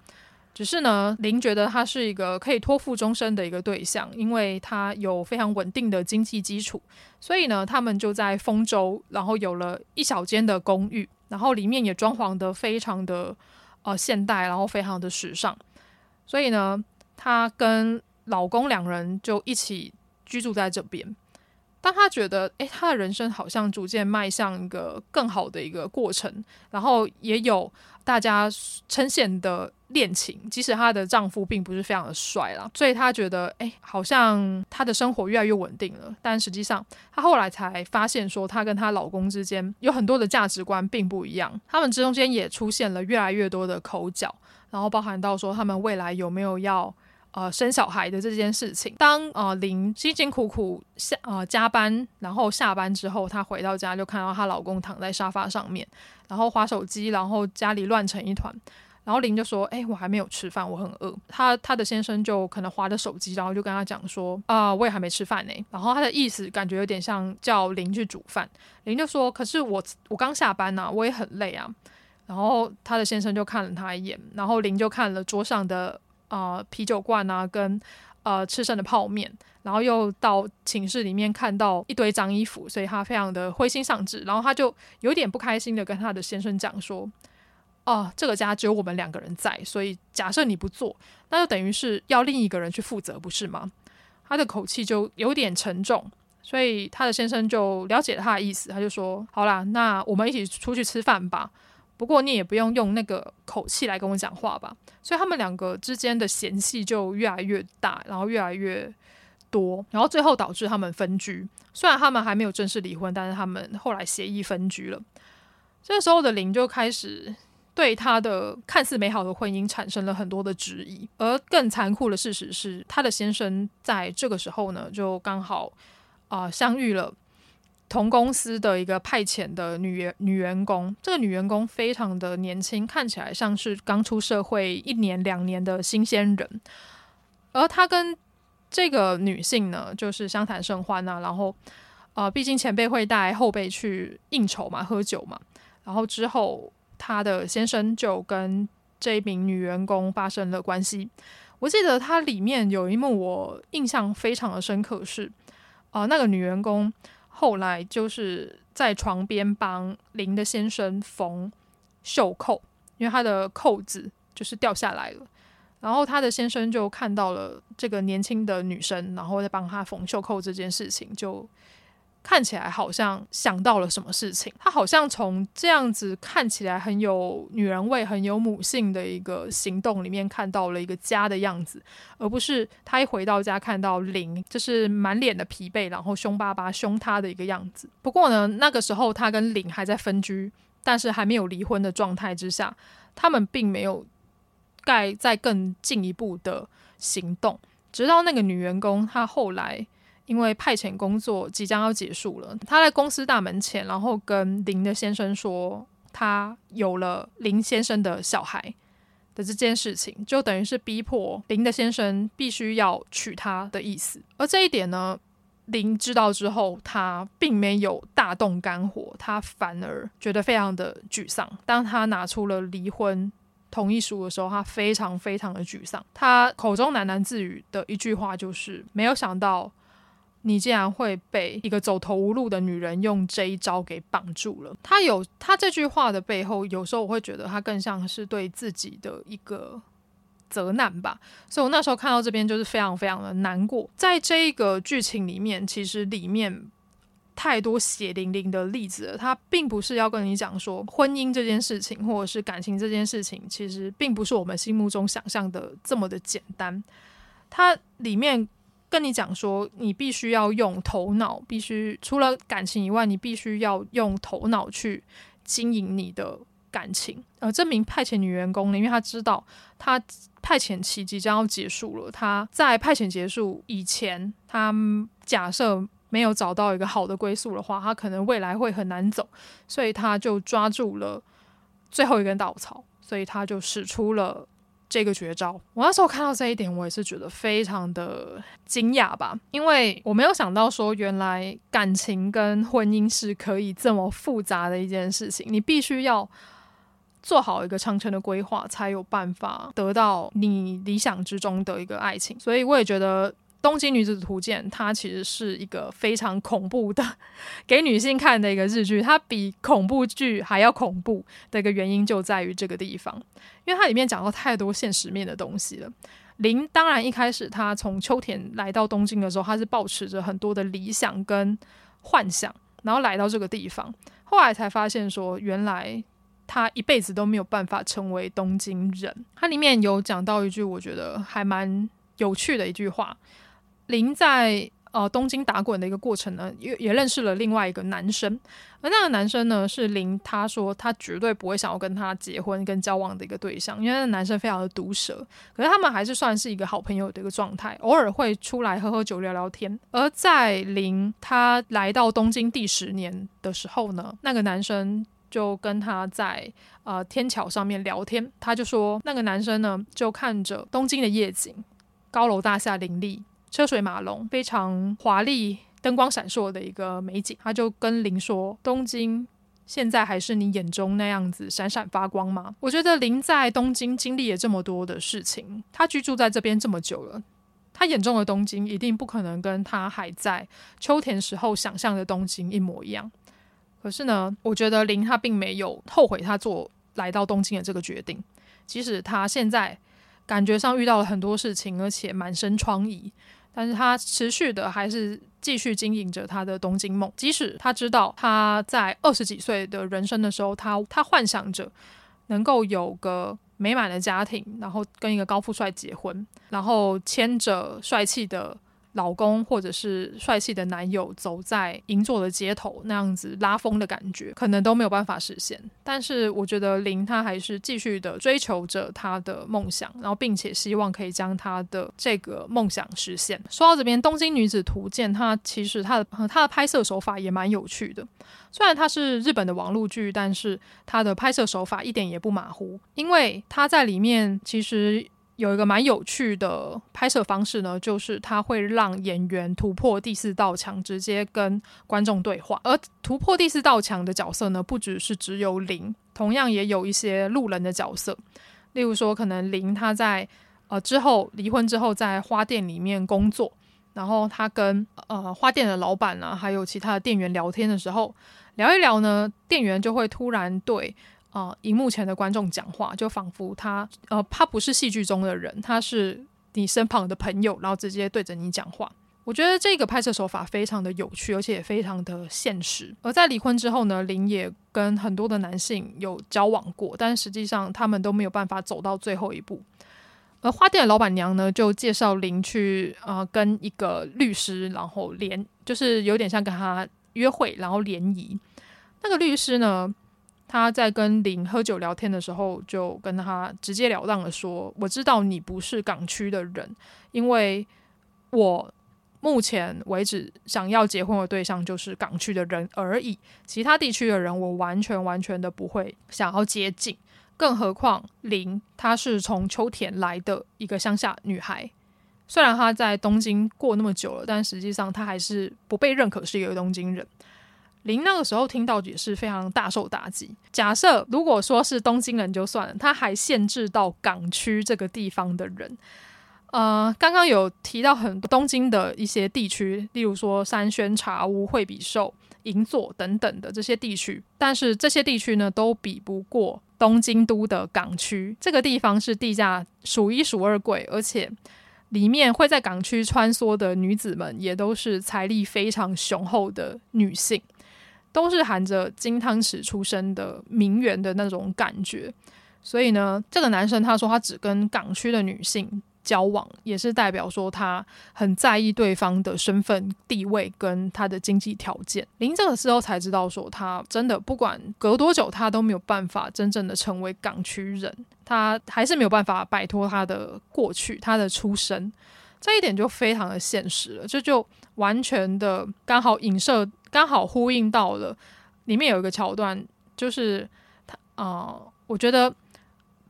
只是呢，林觉得他是一个可以托付终身的一个对象，因为他有非常稳定的经济基础，所以呢，他们就在丰州，然后有了一小间的公寓，然后里面也装潢得非常的呃现代，然后非常的时尚，所以呢，她跟老公两人就一起居住在这边。当她觉得，诶，她的人生好像逐渐迈向一个更好的一个过程，然后也有大家呈现的。恋情，即使她的丈夫并不是非常的帅啦，所以她觉得，哎，好像她的生活越来越稳定了。但实际上，她后来才发现，说她跟她老公之间有很多的价值观并不一样，他们之中间也出现了越来越多的口角，然后包含到说他们未来有没有要呃生小孩的这件事情。当呃林辛辛苦苦下呃加班，然后下班之后，她回到家就看到她老公躺在沙发上面，然后划手机，然后家里乱成一团。然后林就说：“哎，我还没有吃饭，我很饿。”他他的先生就可能划着手机，然后就跟他讲说：“啊，我也还没吃饭呢。”然后他的意思感觉有点像叫林去煮饭。林就说：“可是我我刚下班呐，我也很累啊。”然后他的先生就看了他一眼，然后林就看了桌上的呃啤酒罐啊，跟呃吃剩的泡面，然后又到寝室里面看到一堆脏衣服，所以他非常的灰心丧志。然后他就有点不开心的跟他的先生讲说。哦，这个家只有我们两个人在，所以假设你不做，那就等于是要另一个人去负责，不是吗？他的口气就有点沉重，所以他的先生就了解了他的意思，他就说：“好啦，那我们一起出去吃饭吧。不过你也不用用那个口气来跟我讲话吧。”所以他们两个之间的嫌隙就越来越大，然后越来越多，然后最后导致他们分居。虽然他们还没有正式离婚，但是他们后来协议分居了。这时候的林就开始。对他的看似美好的婚姻产生了很多的质疑，而更残酷的事实是，他的先生在这个时候呢，就刚好啊、相遇了同公司的一个派遣的女员女员工。这个女员工非常的年轻，看起来像是刚出社会一年两年的新鲜人。而她跟这个女性呢，就是相谈甚欢啊，然后啊、呃，毕竟前辈会带后辈去应酬嘛，喝酒嘛，然后之后。他的先生就跟这一名女员工发生了关系。我记得它里面有一幕我印象非常的深刻是，是啊，那个女员工后来就是在床边帮林的先生缝袖扣，因为他的扣子就是掉下来了，然后他的先生就看到了这个年轻的女生，然后在帮他缝袖扣这件事情就。看起来好像想到了什么事情，他好像从这样子看起来很有女人味、很有母性的一个行动里面看到了一个家的样子，而不是他一回到家看到林就是满脸的疲惫，然后凶巴巴凶他的一个样子。不过呢，那个时候他跟林还在分居，但是还没有离婚的状态之下，他们并没有盖再更进一步的行动，直到那个女员工她后来。因为派遣工作即将要结束了，他在公司大门前，然后跟林的先生说，他有了林先生的小孩的这件事情，就等于是逼迫林的先生必须要娶她的意思。而这一点呢，林知道之后，他并没有大动肝火，他反而觉得非常的沮丧。当他拿出了离婚同意书的时候，他非常非常的沮丧。他口中喃喃自语的一句话就是：没有想到。你竟然会被一个走投无路的女人用这一招给绑住了。他有他这句话的背后，有时候我会觉得他更像是对自己的一个责难吧。所以我那时候看到这边就是非常非常的难过。在这一个剧情里面，其实里面太多血淋淋的例子了。他并不是要跟你讲说婚姻这件事情，或者是感情这件事情，其实并不是我们心目中想象的这么的简单。它里面跟你讲说，你必须要用头脑，必须除了感情以外，你必须要用头脑去经营你的感情。呃，这名派遣女员工呢，因为她知道她派遣期即将要结束了，她在派遣结束以前，她假设没有找到一个好的归宿的话，她可能未来会很难走，所以她就抓住了最后一根稻草，所以她就使出了。这个绝招，我那时候看到这一点，我也是觉得非常的惊讶吧，因为我没有想到说，原来感情跟婚姻是可以这么复杂的一件事情，你必须要做好一个长程的规划，才有办法得到你理想之中的一个爱情，所以我也觉得。《东京女子图鉴》它其实是一个非常恐怖的，给女性看的一个日剧。它比恐怖剧还要恐怖的一个原因就在于这个地方，因为它里面讲到太多现实面的东西了。林当然一开始他从秋田来到东京的时候，他是抱持着很多的理想跟幻想，然后来到这个地方，后来才发现说，原来他一辈子都没有办法成为东京人。它里面有讲到一句，我觉得还蛮有趣的一句话。林在呃东京打滚的一个过程呢，也也认识了另外一个男生，而那个男生呢是林，他说他绝对不会想要跟他结婚跟交往的一个对象，因为那个男生非常的毒舌，可是他们还是算是一个好朋友的一个状态，偶尔会出来喝喝酒聊聊天。而在林他来到东京第十年的时候呢，那个男生就跟他在呃天桥上面聊天，他就说那个男生呢就看着东京的夜景，高楼大厦林立。车水马龙，非常华丽、灯光闪烁的一个美景。他就跟林说：“东京现在还是你眼中那样子闪闪发光吗？”我觉得林在东京经历了这么多的事情，他居住在这边这么久了，他眼中的东京一定不可能跟他还在秋田时候想象的东京一模一样。可是呢，我觉得林他并没有后悔他做来到东京的这个决定，即使他现在感觉上遇到了很多事情，而且满身疮痍。但是他持续的还是继续经营着他的东京梦，即使他知道他在二十几岁的人生的时候，他他幻想着能够有个美满的家庭，然后跟一个高富帅结婚，然后牵着帅气的。老公或者是帅气的男友走在银座的街头，那样子拉风的感觉，可能都没有办法实现。但是我觉得林他还是继续的追求着他的梦想，然后并且希望可以将他的这个梦想实现。说到这边，《东京女子图鉴》它其实它的它的拍摄手法也蛮有趣的。虽然它是日本的网络剧，但是它的拍摄手法一点也不马虎，因为它在里面其实。有一个蛮有趣的拍摄方式呢，就是他会让演员突破第四道墙，直接跟观众对话。而突破第四道墙的角色呢，不只是只有林，同样也有一些路人的角色。例如说，可能林他在呃之后离婚之后，在花店里面工作，然后他跟呃花店的老板啊，还有其他的店员聊天的时候，聊一聊呢，店员就会突然对。啊！荧、幕前的观众讲话，就仿佛他呃，他不是戏剧中的人，他是你身旁的朋友，然后直接对着你讲话。我觉得这个拍摄手法非常的有趣，而且也非常的现实。而在离婚之后呢，林也跟很多的男性有交往过，但实际上他们都没有办法走到最后一步。而花店的老板娘呢，就介绍林去啊、跟一个律师，然后联，就是有点像跟他约会，然后联谊。那个律师呢，他在跟林喝酒聊天的时候，就跟他直截了当的说：“我知道你不是港区的人，因为我目前为止想要结婚的对象就是港区的人而已，其他地区的人我完全完全的不会想要接近。更何况林她是从秋田来的一个乡下女孩，虽然她在东京过那么久了，但实际上她还是不被认可是一个东京人。”林那个时候听到也是非常大受打击。假设如果说是东京人就算了，他还限制到港区这个地方的人，呃，刚刚有提到很多东京的一些地区，例如说三轩茶屋、惠比寿、银座等等的这些地区，但是这些地区呢，都比不过东京都的港区。这个地方是地价数一数二贵，而且里面会在港区穿梭的女子们，也都是财力非常雄厚的女性，都是含着金汤匙出生的名媛的那种感觉。所以呢，这个男生他说他只跟港区的女性交往，也是代表说他很在意对方的身份地位跟他的经济条件。林这个时候才知道说，他真的不管隔多久，他都没有办法真正的成为港区人，他还是没有办法摆脱他的过去，他的出身。这一点就非常的现实了，这就完全的刚好影射，刚好呼应到了里面有一个桥段，就是他啊、我觉得。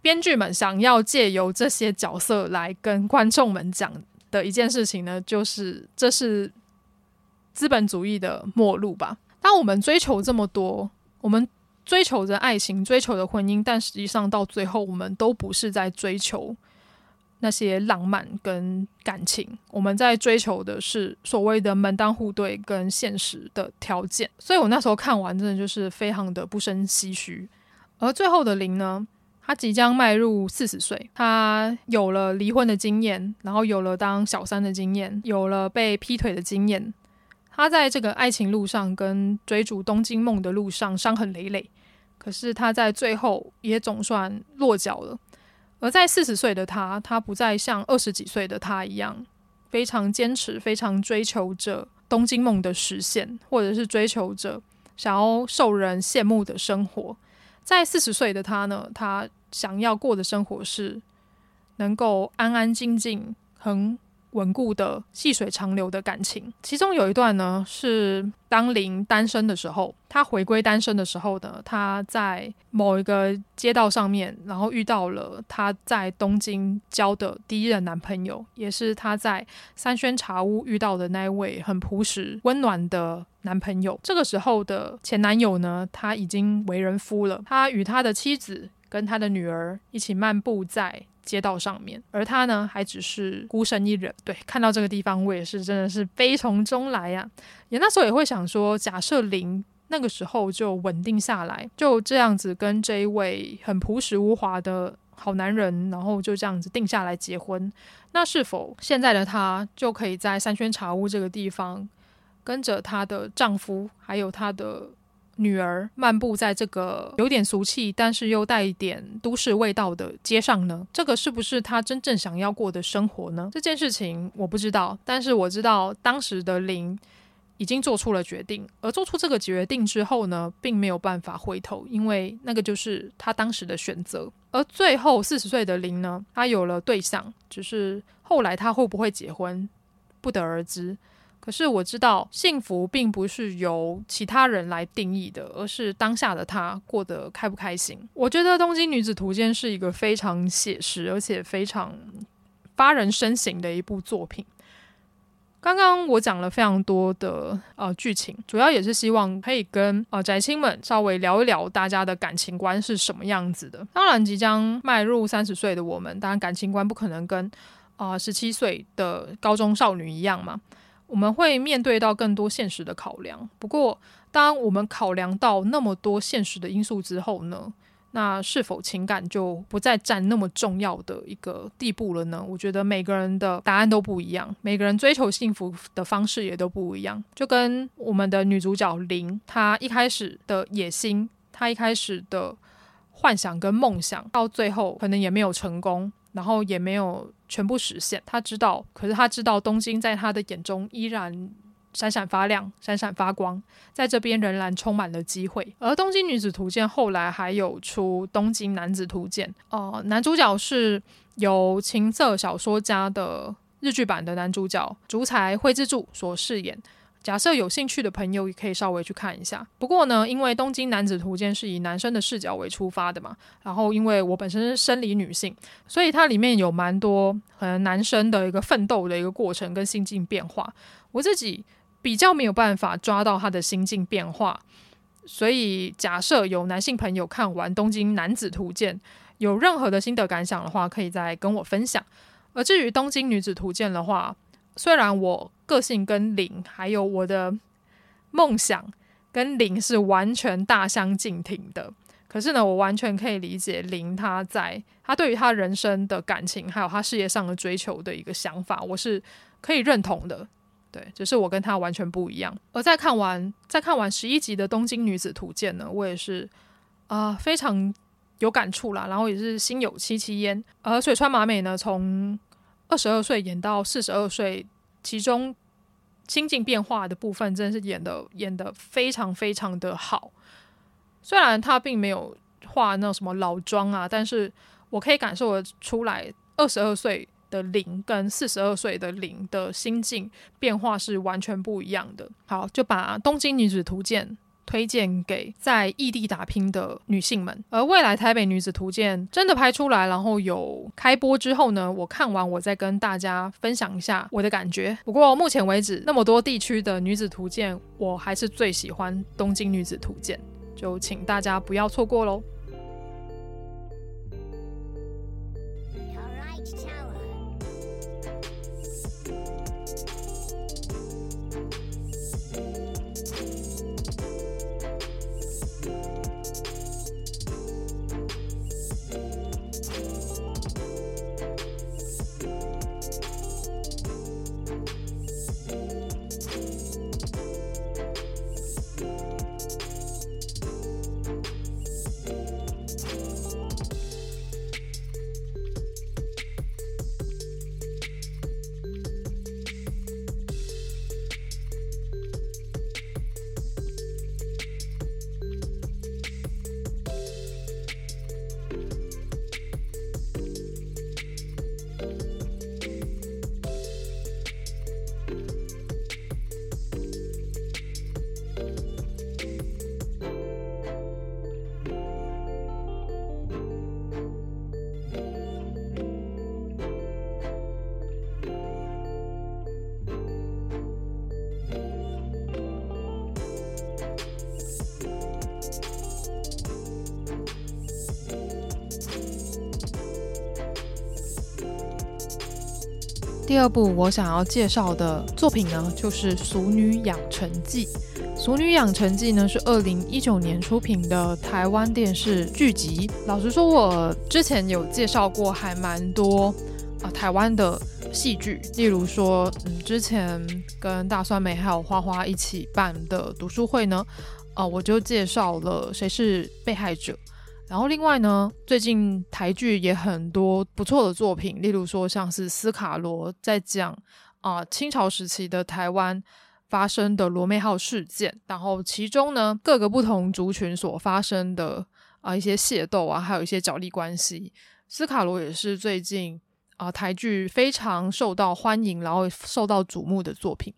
编剧们想要借由这些角色来跟观众们讲的一件事情呢，就是这是资本主义的末路吧。当我们追求这么多，我们追求着爱情，追求着婚姻，但实际上到最后，我们都不是在追求那些浪漫跟感情，我们在追求的是所谓的门当户对跟现实的条件。所以我那时候看完，真的就是非常的不胜唏嘘。而最后的林呢？他即将迈入四十岁，他有了离婚的经验，然后有了当小三的经验，有了被劈腿的经验。他在这个爱情路上跟追逐东京梦的路上伤痕累累，可是他在最后也总算落脚了。而在四十岁的他，他不再像二十几岁的他一样，非常坚持，非常追求着东京梦的实现，或者是追求着想要受人羡慕的生活。在四十岁的他呢，他。想要过的生活是能够安安静静、很稳固的细水长流的感情。其中有一段呢，是当林单身的时候，他回归单身的时候呢，他在某一个街道上面，然后遇到了他在东京交的第一任男朋友，也是他在三轩茶屋遇到的那一位很朴实、温暖的男朋友。这个时候的前男友呢，他已经为人夫了，他与他的妻子。跟他的女儿一起漫步在街道上面，而他呢，还只是孤身一人。对，看到这个地方，我也是真的是悲从中来呀、也那时候也会想说，假设林那个时候就稳定下来，就这样子跟这一位很朴实无华的好男人，然后就这样子定下来结婚，那是否现在的她就可以在三轩茶屋这个地方，跟着她的丈夫，还有她的。女儿漫步在这个有点俗气，但是又带一点都市味道的街上呢？这个是不是她真正想要过的生活呢？这件事情我不知道，但是我知道当时的林已经做出了决定，而做出这个决定之后呢，并没有办法回头，因为那个就是她当时的选择。而最后四十岁的林呢，她有了对象，只是后来她会不会结婚，不得而知。可是我知道，幸福并不是由其他人来定义的，而是当下的他过得开不开心。我觉得《东京女子图鉴》是一个非常写实而且非常发人深省的一部作品。刚刚我讲了非常多的呃剧情，主要也是希望可以跟呃宅青们稍微聊一聊大家的感情观是什么样子的。当然，即将迈入三十岁的我们，当然感情观不可能跟啊十七岁的高中少女一样嘛。我们会面对到更多现实的考量，不过当我们考量到那么多现实的因素之后呢，那是否情感就不再占那么重要的一个地步了呢？我觉得每个人的答案都不一样，每个人追求幸福的方式也都不一样。就跟我们的女主角林，她一开始的野心，她一开始的幻想跟梦想，到最后可能也没有成功。然后也没有全部实现。他知道，可是他知道东京在他的眼中依然闪闪发亮、闪闪发光，在这边仍然充满了机会。而《东京女子图鉴》后来还有出《东京男子图鉴》，呃，男主角是由情色小说家的日剧版的男主角竹财辉之助所饰演。假设有兴趣的朋友也可以稍微去看一下。不过呢，因为《东京男子图鉴》是以男生的视角为出发的嘛，然后因为我本身是生理女性，所以它里面有蛮多可能男生的一个奋斗的一个过程跟心境变化。我自己比较没有办法抓到他的心境变化，所以假设有男性朋友看完《东京男子图鉴》有任何的心得感想的话，可以再跟我分享。而至于《东京女子图鉴》的话，虽然我个性跟零，还有我的梦想跟零是完全大相径庭的，可是呢，我完全可以理解零他在他对于他人生的感情，还有他事业上的追求的一个想法，我是可以认同的。对，只是我跟他完全不一样。而在看完在看完十一集的《东京女子图鉴》呢，我也是啊、非常有感触啦，然后也是心有戚戚焉。而水川麻美呢，从二十二岁演到四十二岁，其中心境变化的部分，真是演的演的非常非常的好。虽然他并没有化那什么老妆啊，但是我可以感受得出来，二十二岁。的零跟四十二岁的零的心境变化是完全不一样的。好，就把《东京女子图鉴》推荐给在异地打拼的女性们。而未来《台北女子图鉴》真的拍出来，然后有开播之后呢，我看完我再跟大家分享一下我的感觉。不过目前为止，那么多地区的女子图鉴，我还是最喜欢《东京女子图鉴》，就请大家不要错过喽。第二部我想要介绍的作品呢，就是《俗女养成记》。《俗女养成记》呢是二零一九年出品的台湾电视剧集。老实说，我之前有介绍过还蛮多啊、台湾的戏剧，例如说，嗯，之前跟大酸梅还有花花一起办的读书会呢，啊、我就介绍了《谁是被害者》。然后另外呢，最近台剧也很多不错的作品，例如说像是斯卡罗在讲啊、清朝时期的台湾发生的罗妹号事件，然后其中呢各个不同族群所发生的啊、一些械斗啊，还有一些角力关系，斯卡罗也是最近啊、台剧非常受到欢迎，然后受到瞩目的作品。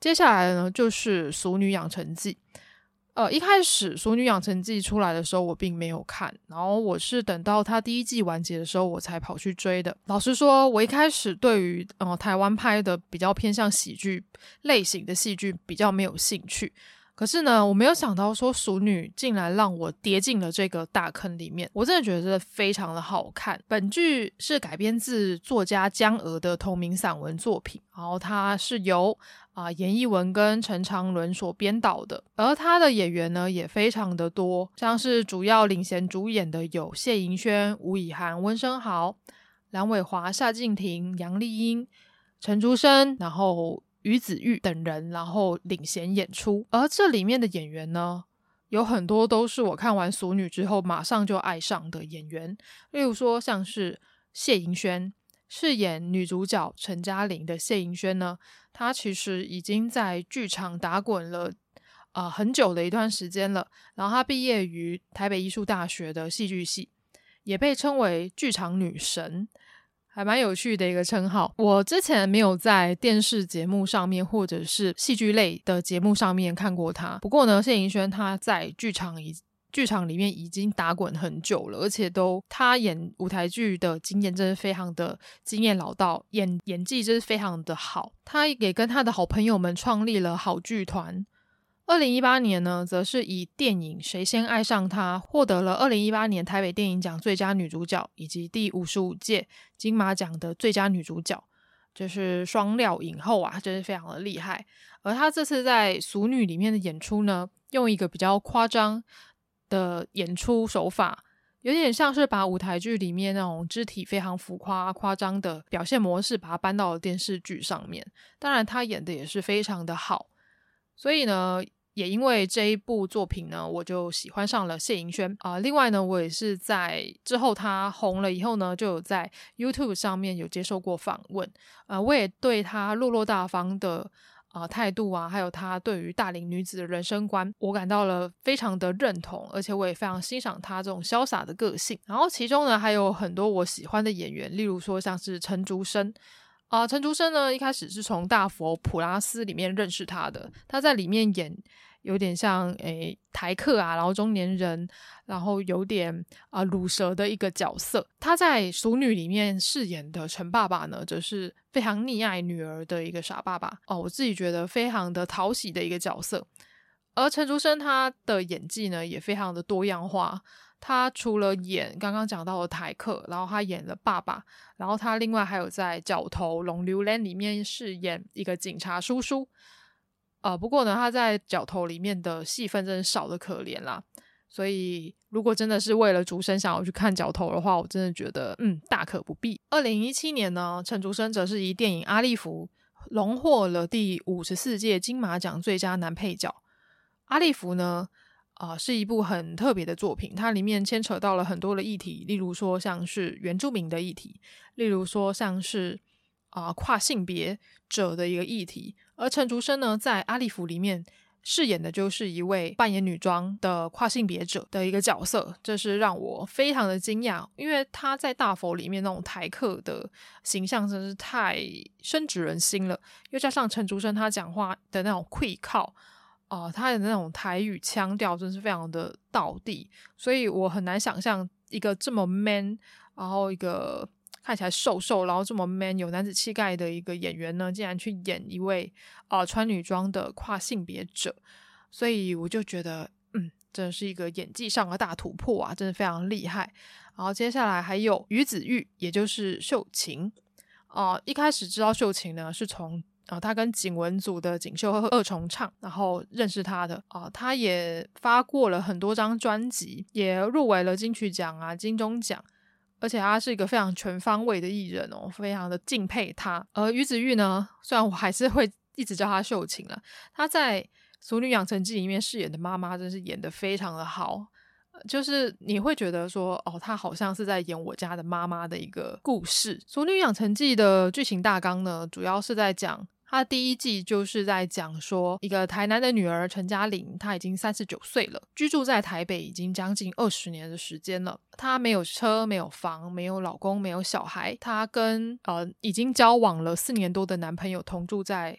接下来呢就是《俗女养成记》。呃，一开始《熟女养成记》出来的时候，我并没有看，然后我是等到它第一季完结的时候，我才跑去追的。老实说，我一开始对于呃台湾拍的比较偏向喜剧类型的戏剧比较没有兴趣。可是呢，我没有想到说熟女竟然让我跌进了这个大坑里面，我真的觉得真的非常的好看。本剧是改编自作家江鹅的同名散文作品，然后它是由啊严艺文跟陈长伦所编导的，而他的演员呢也非常的多，像是主要领衔主演的有谢盈萱、吴以涵、温升豪、梁伟华、夏靖庭、杨丽英、陈竹生，然后。于子玉等人，然后领衔演出，而这里面的演员呢，有很多都是我看完《俗女》之后马上就爱上的演员。例如说，像是谢盈萱饰演女主角陈嘉玲的谢盈萱呢，她其实已经在剧场打滚了啊、很久的一段时间了。然后她毕业于台北艺术大学的戏剧系，也被称为剧场女神。还蛮有趣的一个称号。我之前没有在电视节目上面或者是戏剧类的节目上面看过他。不过呢，谢盈萱他在剧场已剧场里面已经打滚很久了，而且都他演舞台剧的经验真是非常的经验老道，演演技真是非常的好。他也跟他的好朋友们创立了好剧团，二零一八年呢，则是以电影《谁先爱上他》获得了二零一八年台北电影奖最佳女主角以及第五十五届金马奖的最佳女主角，就是双料影后啊，真是非常的厉害。而她这次在《俗女》里面的演出呢，用一个比较夸张的演出手法，有点像是把舞台剧里面那种肢体非常浮夸、夸张的表现模式，把它搬到了电视剧上面。当然，她演的也是非常的好。所以呢，也因为这一部作品呢，我就喜欢上了谢盈萱啊、另外呢，我也是在之后她红了以后呢，就有在 YouTube 上面有接受过访问。呃，我也对她落落大方的啊、态度啊，还有她对于大龄女子的人生观，我感到了非常的认同，而且我也非常欣赏她这种潇洒的个性。然后其中呢，还有很多我喜欢的演员，例如说像是陈竹生。啊，陈竹生呢，一开始是从大佛普拉斯里面认识他的。他在里面演有点像诶台客啊，然后中年人，然后有点啊鲁蛇的一个角色。他在《熟女》里面饰演的陈爸爸呢，则是非常溺爱女儿的一个傻爸爸。哦，我自己觉得非常的讨喜的一个角色。而陈竹生他的演技呢，也非常的多样化。他除了演刚刚讲到的台客，然后他演了爸爸，然后他另外还有在《角头龙流兰》里面饰演一个警察叔叔。呃，不过呢，他在《角头》里面的戏份真的少得可怜啦。所以，如果真的是为了竹生想要去看《角头》的话，我真的觉得，嗯，大可不必。二零一七年呢，陈竹生则是以电影《阿利弗》荣获了第五十四届金马奖最佳男配角。阿利弗呢，啊、是一部很特别的作品，它里面牵扯到了很多的议题，例如说像是原住民的议题，例如说像是啊、跨性别者的一个议题。而陈竹生呢，在《阿利弗》里面饰演的就是一位扮演女装的跨性别者的一个角色，这是让我非常的惊讶，因为他在大佛里面那种台客的形象真是太深植人心了，又加上陈竹生他讲话的那种气口。哦，他的那种台语腔调真是非常的道地，所以我很难想象一个这么 man，然后一个看起来瘦瘦，然后这么 man 有男子气概的一个演员呢，竟然去演一位啊、穿女装的跨性别者，所以我就觉得，嗯，真的是一个演技上的大突破啊，真的非常厉害。然后接下来还有于子玉，也就是秀琴，哦、呃，一开始知道秀琴呢，是从。啊、呃，他跟景文组的锦绣二重唱，然后认识他的啊、呃，他也发过了很多张专辑，也入围了金曲奖啊、金钟奖，而且他是一个非常全方位的艺人哦，非常的敬佩他。而于子玉呢，虽然我还是会一直叫他秀琴了，他在《俗女养成记》里面饰演的妈妈，真是演的非常的好。就是你会觉得说，哦，他好像是在演我家的妈妈的一个故事。《俗女养成记》的剧情大纲呢，主要是在讲。他第一季就是在讲说，一个台南的女儿陈嘉玲，她已经三十九岁了，居住在台北已经将近二十年的时间了。她没有车，没有房，没有老公，没有小孩。她跟呃已经交往了四年多的男朋友同住在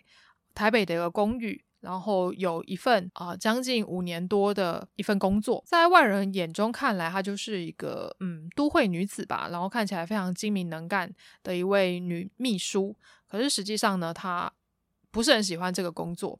台北的一个公寓，然后有一份啊、呃、将近五年多的一份工作。在外人眼中看来，她就是一个嗯都会女子吧，然后看起来非常精明能干的一位女秘书。可是实际上呢，她不是很喜欢这个工作，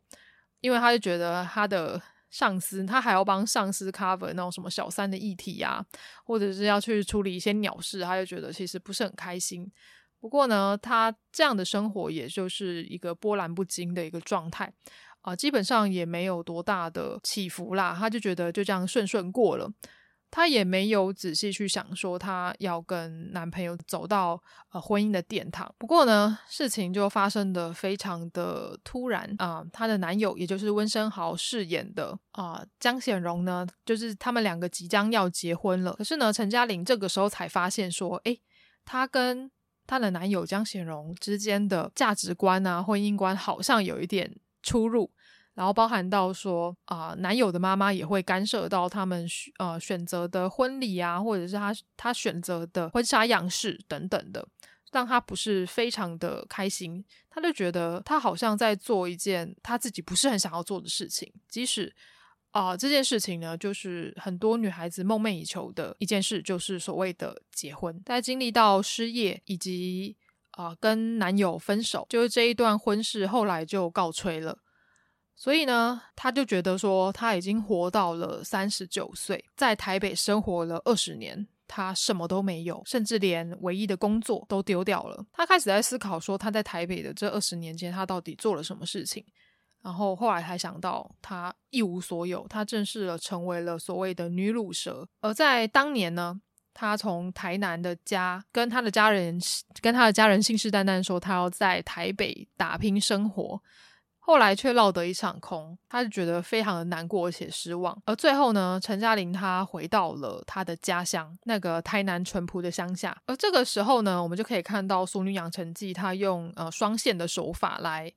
因为他就觉得他的上司，他还要帮上司 cover 那种什么小三的议题啊，或者是要去处理一些鸟事，他就觉得其实不是很开心。不过呢，他这样的生活也就是一个波澜不惊的一个状态啊，基本上也没有多大的起伏啦，他就觉得就这样顺顺过了。她也没有仔细去想说她要跟男朋友走到呃婚姻的殿堂。不过呢，事情就发生得非常的突然啊。她的男友也就是温升豪饰演的啊，呃，江显荣呢，就是他们两个即将要结婚了。可是呢，陈嘉玲这个时候才发现说，诶，她跟她的男友江显荣之间的价值观啊、婚姻观好像有一点出入。然后包含到说啊、男友的妈妈也会干涉到他们选呃选择的婚礼啊，或者是他他选择的婚纱样式等等的，让他不是非常的开心。他就觉得他好像在做一件他自己不是很想要做的事情，即使啊、这件事情呢，就是很多女孩子梦寐以求的一件事，就是所谓的结婚。在经历到失业以及啊、跟男友分手，就是这一段婚事后来就告吹了。所以呢，他就觉得说他已经活到了三十九岁，在台北生活了二十年，他什么都没有，甚至连唯一的工作都丢掉了。他开始在思考说他在台北的这二十年间，他到底做了什么事情。然后后来才想到，他一无所有，他正式了成为了所谓的女鲁蛇。而在当年呢，他从台南的家跟他的家人跟他的家人信誓旦旦说，他要在台北打拼生活。后来却落得一场空，他就觉得非常的难过而且失望。而最后呢，陈嘉玲她回到了她的家乡，那个台南淳朴的乡下。而这个时候呢，我们就可以看到《俗女养成记》，她用呃双线的手法来。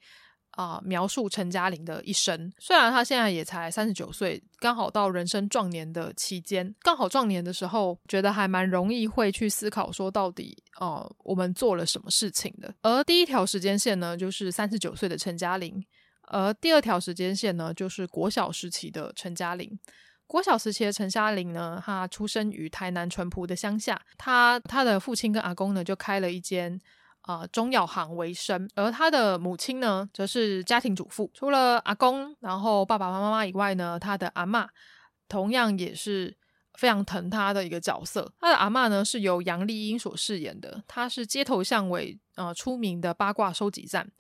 啊、描述陈嘉玲的一生。虽然她现在也才三十九岁，刚好到人生壮年的期间，刚好壮年的时候，觉得还蛮容易会去思考说，到底呃我们做了什么事情的。而第一条时间线呢，就是三十九岁的陈嘉玲；而第二条时间线呢，就是国小时期的陈嘉玲。国小时期的陈嘉玲呢，她出生于台南淳朴的乡下，她她的父亲跟阿公呢，就开了一间。啊、中药行为生，而他的母亲呢，则是家庭主妇。除了阿公，然后爸爸妈妈以外呢，他的阿嬷同样也是非常疼他的一个角色。他的阿嬷呢，是由杨丽英所饰演的，她是街头巷尾呃出名的八卦收集站，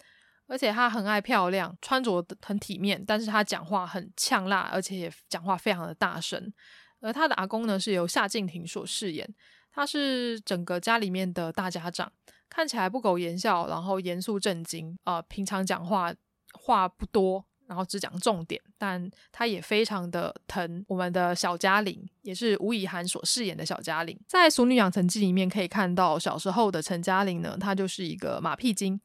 而且她很爱漂亮，穿着很体面，但是她讲话很呛辣，而且也讲话非常的大声。而他的阿公呢，是由夏靖庭所饰演，他是整个家里面的大家长。看起来不苟言笑，然后严肃正经，呃，平常讲话话不多，然后只讲重点。但他也非常的疼我们的小嘉玲，也是吴以涵所饰演的小嘉玲。在《俗女养成记》里面可以看到，小时候的陈嘉玲呢，她就是一个马屁精。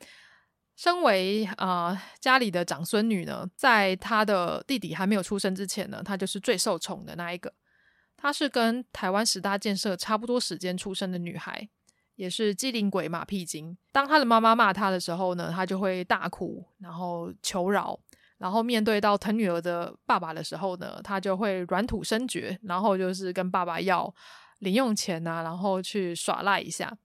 身为啊、家里的长孙女呢，在她的弟弟还没有出生之前呢，她就是最受宠的那一个。她是跟台湾十大建设差不多时间出生的女孩。也是机灵鬼马屁精。当他的妈妈骂他的时候呢，他就会大哭，然后求饶。然后面对到疼女儿的爸爸的时候呢，他就会软土深掘，然后就是跟爸爸要零用钱啊，然后去耍赖一下。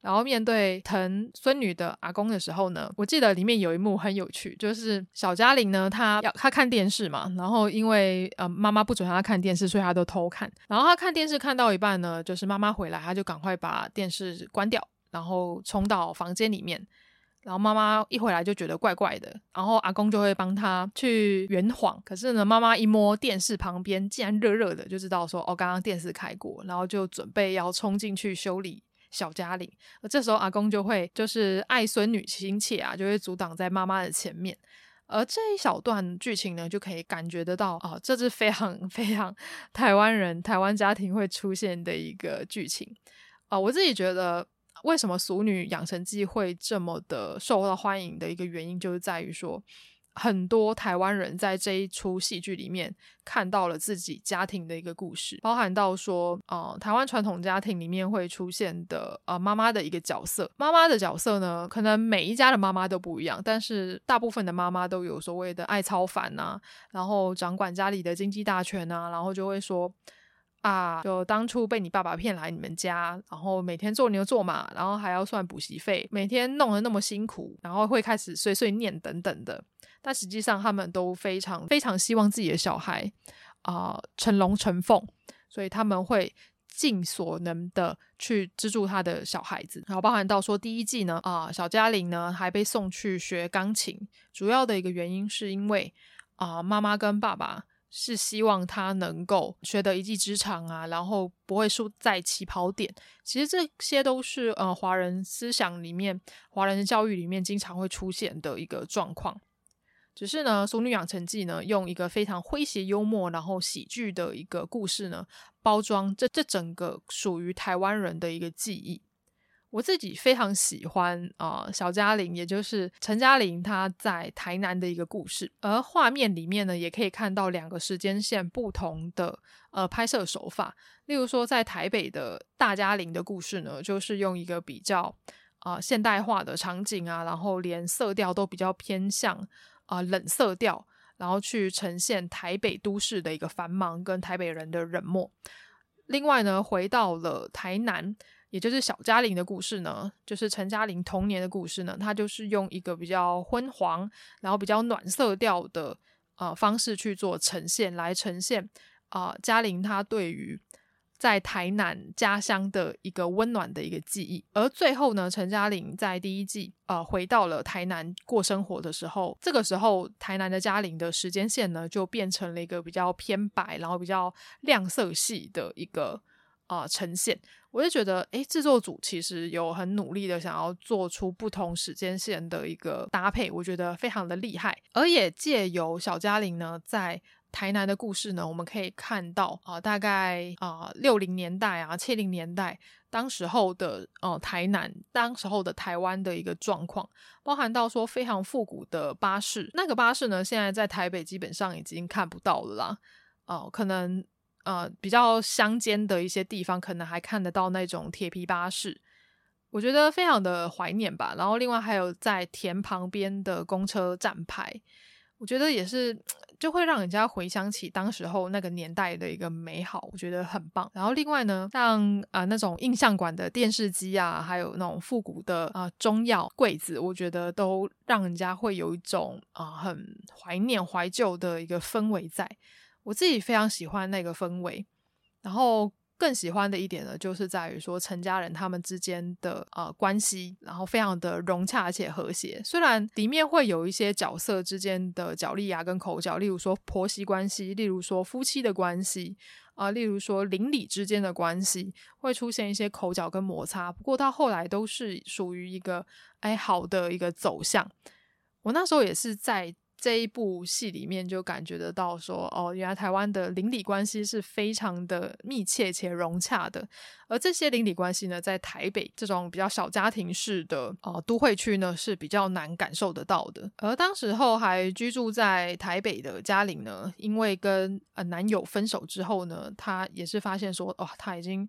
然后面对疼孙女的阿公的时候呢，我记得里面有一幕很有趣，就是小嘉玲呢，她要她看电视嘛，然后因为呃妈妈不准她看电视，所以她都偷看。然后她看电视看到一半呢，就是妈妈回来，她就赶快把电视关掉，然后冲到房间里面。然后妈妈一回来就觉得怪怪的，然后阿公就会帮她去圆谎。可是呢，妈妈一摸电视旁边竟然热热的，就知道说哦，刚刚电视开过，然后就准备要冲进去修理。小家玲，而这时候阿公就会就是爱孙女心切啊，就会阻挡在妈妈的前面。而这一小段剧情呢，就可以感觉得到啊，这是非常 非常台湾人、台湾家庭会出现的一个剧情啊。我自己觉得，为什么《俗女养成记》会这么的受到欢迎的一个原因，就是在于说。很多台湾人在这一出戏剧里面看到了自己家庭的一个故事，包含到说，呃，台湾传统家庭里面会出现的，呃，妈妈的一个角色。妈妈的角色呢，可能每一家的妈妈都不一样，但是大部分的妈妈都有所谓的爱操烦呐，然后掌管家里的经济大权呐，然后就会说。啊，就当初被你爸爸骗来你们家，然后每天做牛做马，然后还要算补习费，每天弄得那么辛苦，然后会开始碎碎念等等的。但实际上，他们都非常非常希望自己的小孩啊、成龙成凤，所以他们会尽所能的去资助他的小孩子。然后包含到说第一季呢，啊、小嘉玲呢还被送去学钢琴，主要的一个原因是因为啊、呃、妈妈跟爸爸。是希望他能够学得一技之长啊，然后不会输在起跑点。其实这些都是呃华人思想里面、华人的教育里面经常会出现的一个状况。只是呢，《俗女养成记》呢，用一个非常诙谐幽默，然后喜剧的一个故事呢，包装这这整个属于台湾人的一个记忆。我自己非常喜欢啊、小嘉玲，也就是陈嘉玲，她在台南的一个故事。而画面里面呢，也可以看到两个时间线不同的呃拍摄手法。例如说，在台北的大嘉玲的故事呢，就是用一个比较啊、现代化的场景啊，然后连色调都比较偏向啊、冷色调，然后去呈现台北都市的一个繁忙跟台北人的冷漠。另外呢，回到了台南。也就是小嘉玲的故事呢，就是陈嘉玲童年的故事呢，它就是用一个比较昏黄，然后比较暖色调的呃方式去做呈现，来呈现啊嘉玲她对于在台南家乡的一个温暖的一个记忆。而最后呢，陈嘉玲在第一季呃回到了台南过生活的时候，这个时候台南的嘉玲的时间线呢就变成了一个比较偏白，然后比较亮色系的一个啊、呈现。我就觉得，诶，制作组其实有很努力的想要做出不同时间线的一个搭配，我觉得非常的厉害。而也借由小嘉玲呢，在台南的故事呢，我们可以看到啊、大概啊六零年代啊七零年代当时候的呃台南，当时候的台湾的一个状况，包含到说非常复古的巴士，那个巴士呢，现在在台北基本上已经看不到了啦，哦、可能。呃，比较乡间的一些地方，可能还看得到那种铁皮巴士，我觉得非常的怀念吧。然后，另外还有在田旁边的公车站牌，我觉得也是就会让人家回想起当时候那个年代的一个美好，我觉得很棒。然后，另外呢，像啊、那种印象馆的电视机啊，还有那种复古的啊、中药柜子，我觉得都让人家会有一种啊、很怀念怀旧的一个氛围在。我自己非常喜欢那个氛围，然后更喜欢的一点呢，就是在于说陈家人他们之间的呃关系，然后非常的融洽且和谐。虽然里面会有一些角色之间的角力啊跟口角，例如说婆媳关系，例如说夫妻的关系啊、例如说邻里之间的关系，会出现一些口角跟摩擦。不过到后来都是属于一个哎好的一个走向。我那时候也是在。这一部戏里面就感觉得到说，哦，原来台湾的邻里关系是非常的密切且融洽的，而这些邻里关系呢，在台北这种比较小家庭式的哦都会区呢是比较难感受得到的。而当时候还居住在台北的嘉玲呢，因为跟呃男友分手之后呢，她也是发现说，哦，她已经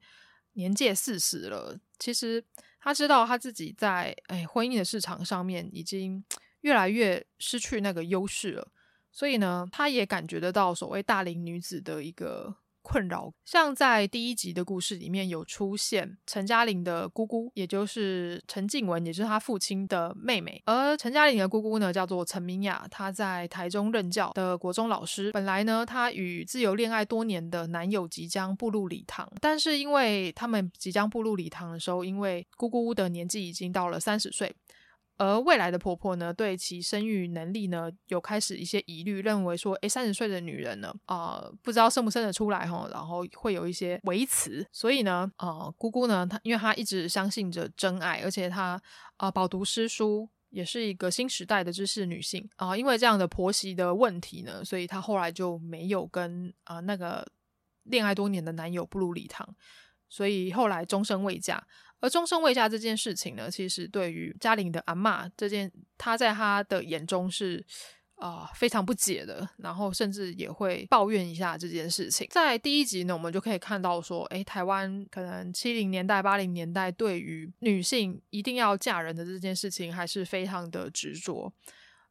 年届四十了，其实她知道她自己在哎婚姻的市场上面已经。越来越失去那个优势了，所以呢，她也感觉得到所谓大龄女子的一个困扰。像在第一集的故事里面有出现陈嘉玲的姑姑，也就是陈静雯，也就是她父亲的妹妹。而陈嘉玲的姑姑呢，叫做陈明雅，她在台中任教的国中老师。本来呢，她与自由恋爱多年的男友即将步入礼堂，但是因为他们即将步入礼堂的时候，因为姑姑的年纪已经到了三十岁。而未来的婆婆呢，对其生育能力呢，有开始一些疑虑，认为说，诶，三十岁的女人呢，啊、不知道生不生得出来哈，然后会有一些维持。所以呢，啊、姑姑呢，她因为她一直相信着真爱，而且她啊，饱、读诗书，也是一个新时代的知识女性啊、因为这样的婆媳的问题呢，所以她后来就没有跟啊、那个恋爱多年的男友步入礼堂，所以后来终身未嫁。而终身未嫁这件事情呢，其实对于嘉玲的阿嬷这件，她在她的眼中是啊、非常不解的，然后甚至也会抱怨一下这件事情。在第一集呢，我们就可以看到说，诶，台湾可能七零年代、八零年代对于女性一定要嫁人的这件事情，还是非常的执着。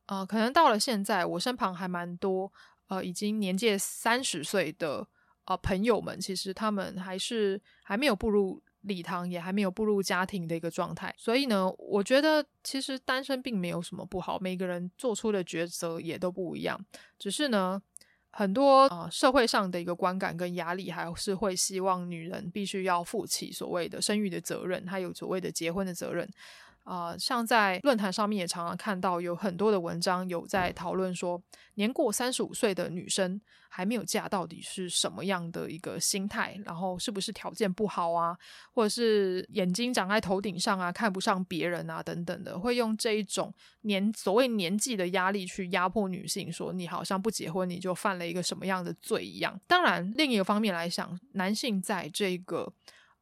呃，可能到了现在，我身旁还蛮多呃已经年届三十岁的呃朋友们，其实他们还是还没有步入。礼堂也还没有步入家庭的一个状态，所以呢，我觉得其实单身并没有什么不好，每个人做出的抉择也都不一样，只是呢，很多呃社会上的一个观感跟压力，还是会希望女人必须要负起所谓的生育的责任，还有所谓的结婚的责任。啊、像在论坛上面也常常看到有很多的文章有在讨论说，年过三十五岁的女生还没有嫁，到底是什么样的一个心态？然后是不是条件不好啊，或者是眼睛长在头顶上啊，看不上别人啊等等的，会用这一种年所谓年纪的压力去压迫女性，说你好像不结婚你就犯了一个什么样的罪一样。当然，另一个方面来想，男性在这个。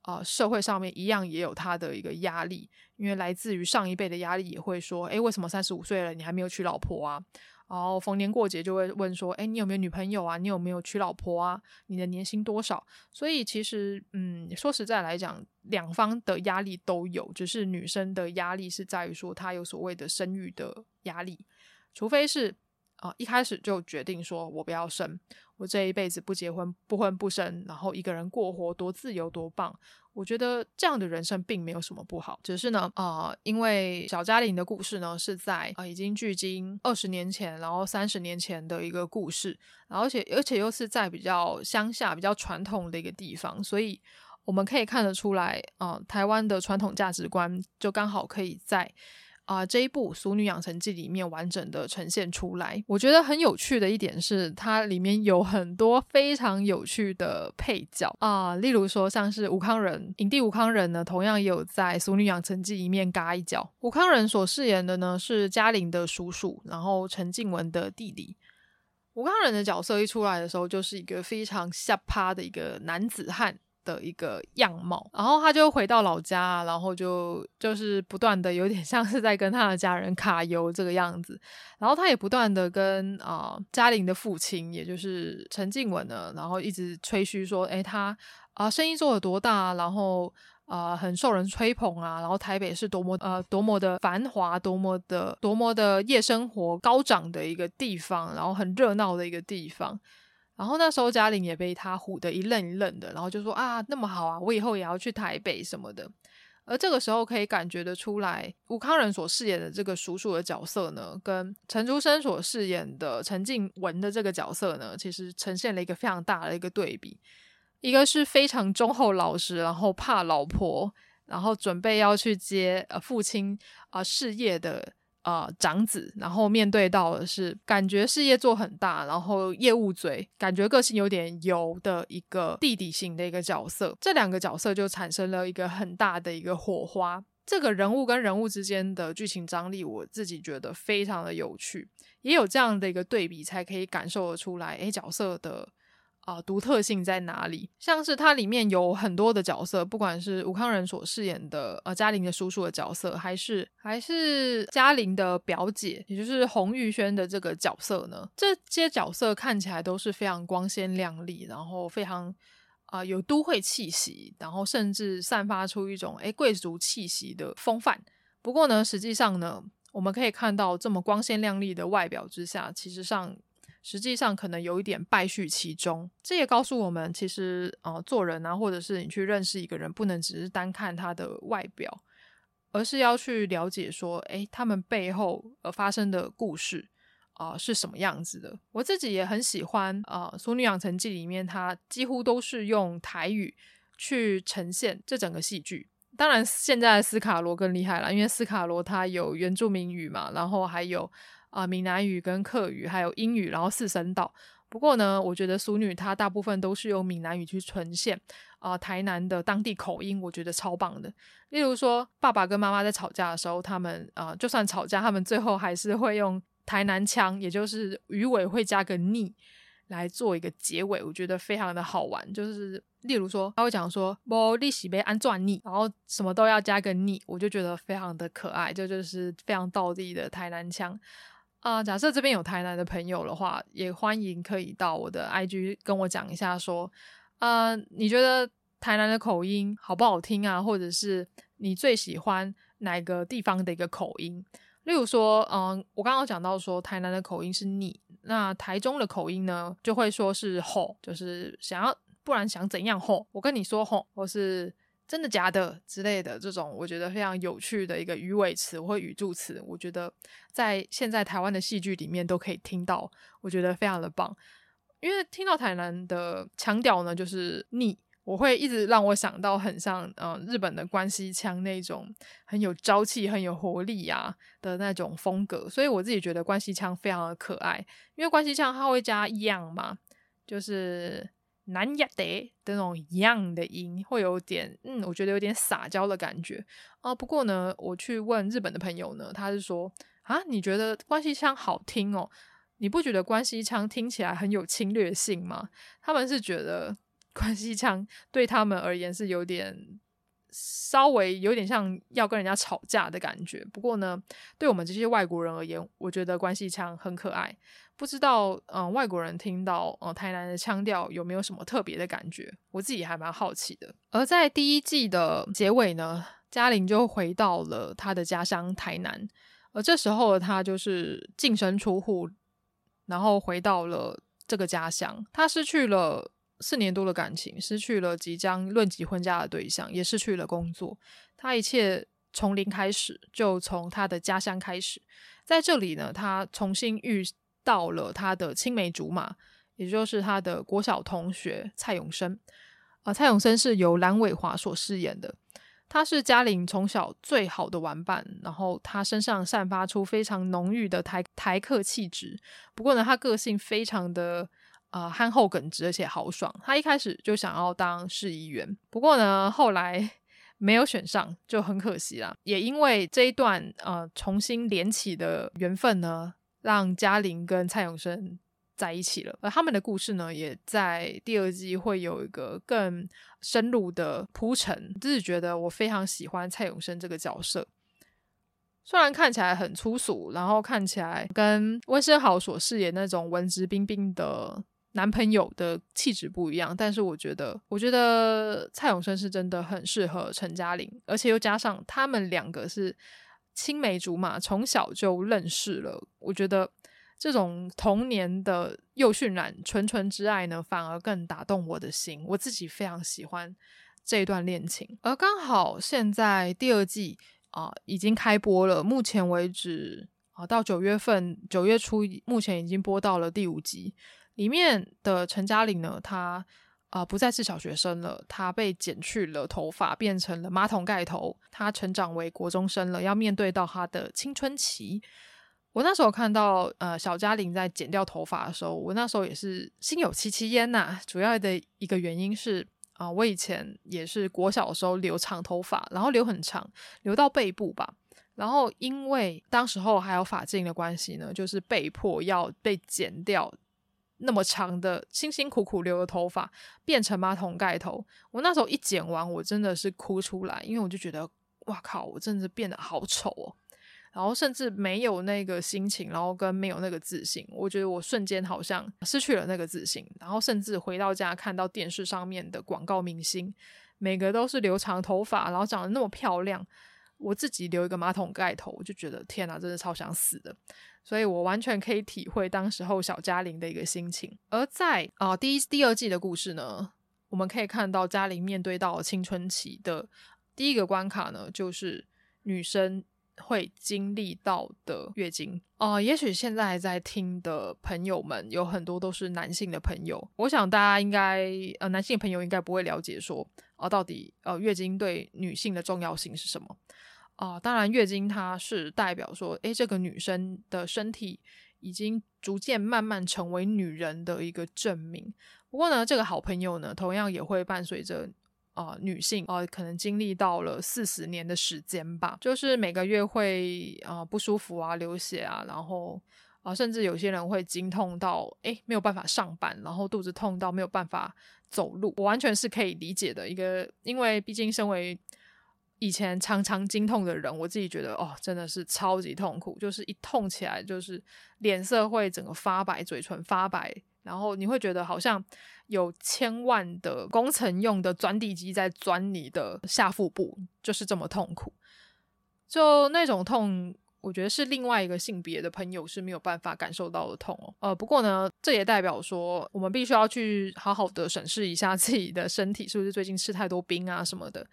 啊、社会上面一样也有他的一个压力，因为来自于上一辈的压力，也会说，诶，为什么三十五岁了你还没有娶老婆啊？然后逢年过节就会问说，诶，你有没有女朋友啊？你有没有娶老婆啊？你的年薪多少？所以其实，嗯，说实在来讲，两方的压力都有，只是女生的压力是在于说她有所谓的生育的压力，除非是啊、一开始就决定说我不要生，我这一辈子不结婚、不婚不生，然后一个人过活多自由多棒。我觉得这样的人生并没有什么不好，只是呢，啊、因为小嘉玲的故事呢是在啊、已经距今二十年前，然后三十年前的一个故事，然后而且而且又是在比较乡下、比较传统的一个地方，所以我们可以看得出来，啊、台湾的传统价值观就刚好可以在。啊、呃，这一部《俗女养成记》里面完整的呈现出来，我觉得很有趣的一点是，它里面有很多非常有趣的配角啊、例如说像是吴康仁，影帝吴康仁呢，同样也有在《俗女养成记》里面嘎一脚。吴康仁所饰演的呢是嘉玲的叔叔，然后陈静文的弟弟。吴康仁的角色一出来的时候，就是一个非常下趴的一个男子汉。的一个样貌，然后他就回到老家，然后就就是不断的有点像是在跟他的家人卡油这个样子，然后他也不断的跟啊、嘉玲的父亲，也就是陈静文呢，然后一直吹嘘说，诶，他啊、呃、生意做得多大，然后啊、很受人吹捧啊，然后台北是多么呃多么的繁华，多么的多么的夜生活高涨的一个地方，然后很热闹的一个地方。然后那时候嘉玲也被他唬得一愣一愣的，然后就说啊，那么好啊，我以后也要去台北什么的。而这个时候可以感觉得出来，吴康仁所饰演的这个叔叔的角色呢，跟陈竹生所饰演的陈静文的这个角色呢，其实呈现了一个非常大的一个对比。一个是非常忠厚老实，然后怕老婆，然后准备要去接呃父亲啊、呃、事业的。呃，长子，然后面对到的是感觉事业做很大，然后业务嘴，感觉个性有点油的一个弟弟型的一个角色，这两个角色就产生了一个很大的一个火花。这个人物跟人物之间的剧情张力，我自己觉得非常的有趣，也有这样的一个对比，才可以感受得出来，诶，角色的。啊、独特性在哪里？像是它里面有很多的角色，不管是吴康仁所饰演的呃嘉玲的叔叔的角色，还是还是嘉玲的表姐，也就是洪玉轩的这个角色呢，这些角色看起来都是非常光鲜亮丽，然后非常啊、有都会气息，然后甚至散发出一种诶贵族气息的风范。不过呢，实际上呢，我们可以看到这么光鲜亮丽的外表之下，其实上。实际上可能有一点败絮其中，这也告诉我们，其实呃，做人啊，或者是你去认识一个人，不能只是单看他的外表，而是要去了解说，诶，他们背后呃发生的故事啊，是什么样子的。我自己也很喜欢啊，呃《俗女养成记》里面，它几乎都是用台语去呈现这整个戏剧。当然，现在的斯卡罗更厉害了，因为斯卡罗他有原住民语嘛，然后还有。啊，闽南语跟客语还有英语，然后四声道。不过呢，我觉得俗女她大部分都是用闽南语去呈现啊、台南的当地口音，我觉得超棒的。例如说，爸爸跟妈妈在吵架的时候，他们啊、就算吵架，他们最后还是会用台南腔，也就是语尾会加个“你”来做一个结尾，我觉得非常的好玩。就是例如说，他会讲说“无利息被安赚你”，然后什么都要加个“你”，我就觉得非常的可爱，这就，就是非常道地的台南腔。啊、假设这边有台南的朋友的话，也欢迎可以到我的 IG 跟我讲一下，说，呃，你觉得台南的口音好不好听啊？或者是你最喜欢哪个地方的一个口音？例如说，嗯、我刚刚讲到说台南的口音是你，那台中的口音呢，就会说是吼，就是想要，不然想怎样吼？我跟你说吼，或是。真的假的之类的这种，我觉得非常有趣的一个语尾词或语助词，我觉得在现在台湾的戏剧里面都可以听到，我觉得非常的棒。因为听到台南的腔调呢，就是腻，我会一直让我想到很像嗯、呃、日本的关西腔那种很有朝气、很有活力呀、的那种风格，所以我自己觉得关西腔非常的可爱，因为关西腔它会加样嘛，就是。南亚的的那种一样的音，会有点，嗯，我觉得有点撒娇的感觉啊。不过呢，我去问日本的朋友呢，他是说啊，你觉得关西腔好听哦？你不觉得关西腔听起来很有侵略性吗？他们是觉得关西腔对他们而言是有点。稍微有点像要跟人家吵架的感觉，不过呢，对我们这些外国人而言，我觉得关西腔很可爱。不知道，嗯、外国人听到呃台南的腔调有没有什么特别的感觉？我自己还蛮好奇的。而在第一季的结尾呢，嘉玲就回到了她的家乡台南，而这时候的她就是净身出户，然后回到了这个家乡。她失去了四年多的感情，失去了即将论及婚嫁的对象，也失去了工作。她一切从零开始，就从她的家乡开始。在这里呢，她重新遇到了他的青梅竹马，也就是他的国小同学蔡永生。啊、蔡永生是由蓝伟华所饰演的。他是嘉玲从小最好的玩伴，然后他身上散发出非常浓郁的台台客气质。不过呢，他个性非常的呃憨厚耿直，而且豪爽。他一开始就想要当市议员，不过呢，后来没有选上，就很可惜啦。也因为这一段呃重新连起的缘分呢，让嘉玲跟蔡永生。在一起了，而他们的故事呢，也在第二季会有一个更深入的铺陈。自己觉得我非常喜欢蔡永生这个角色，虽然看起来很粗俗，然后看起来跟温昇豪所饰演那种文质彬彬的男朋友的气质不一样，但是我觉得，我觉得蔡永生是真的很适合陈嘉玲，而且又加上他们两个是青梅竹马，从小就认识了，我觉得。这种童年的又渲染纯纯之爱呢，反而更打动我的心。我自己非常喜欢这一段恋情，而刚好现在第二季啊、已经开播了，目前为止啊、到九月份九月初，目前已经播到了第五集。里面的陈嘉玲呢，她啊、不再是小学生了，他被剪去了头发，变成了马桶盖头。他成长为国中生了，要面对到他的青春期。我那时候看到呃小嘉玲在剪掉头发的时候，我那时候也是心有戚戚焉呐。主要的一个原因是啊、我以前也是国小的时候留长头发，然后留很长，留到背部吧。然后因为当时候还有法禁的关系呢，就是被迫要被剪掉那么长的辛辛苦苦留的头发，变成马桶盖头。我那时候一剪完，我真的是哭出来，因为我就觉得哇靠，我真的变得好丑哦。然后甚至没有那个心情，然后跟没有那个自信，我觉得我瞬间好像失去了那个自信。然后甚至回到家看到电视上面的广告明星，每个都是留长头发，然后长得那么漂亮，我自己留一个马桶盖头，我就觉得天哪，真的超想死的。所以我完全可以体会当时候小嘉玲的一个心情。而在啊、第一第二季的故事呢，我们可以看到嘉玲面对到青春期的第一个关卡呢，就是女生。会经历到的月经啊、呃，也许现在还在听的朋友们有很多都是男性的朋友，我想大家应该呃，男性朋友应该不会了解说啊、呃，到底呃月经对女性的重要性是什么啊、呃？当然，月经它是代表说，诶，这个女生的身体已经逐渐慢慢成为女人的一个证明。不过呢，这个好朋友呢，同样也会伴随着。啊、女性啊、可能经历到了四十年的时间吧，就是每个月会啊、不舒服啊，流血啊，然后啊、甚至有些人会经痛到诶没有办法上班，然后肚子痛到没有办法走路，我完全是可以理解的一个，因为毕竟身为以前常常经痛的人，我自己觉得哦，真的是超级痛苦，就是一痛起来就是脸色会整个发白，嘴唇发白。然后你会觉得好像有千万的工程用的钻地机在钻你的下腹部，就是这么痛苦。就那种痛，我觉得是另外一个性别的朋友是没有办法感受到的痛哦。呃，不过呢，这也代表说我们必须要去好好的审视一下自己的身体，是不是最近吃太多冰啊什么的。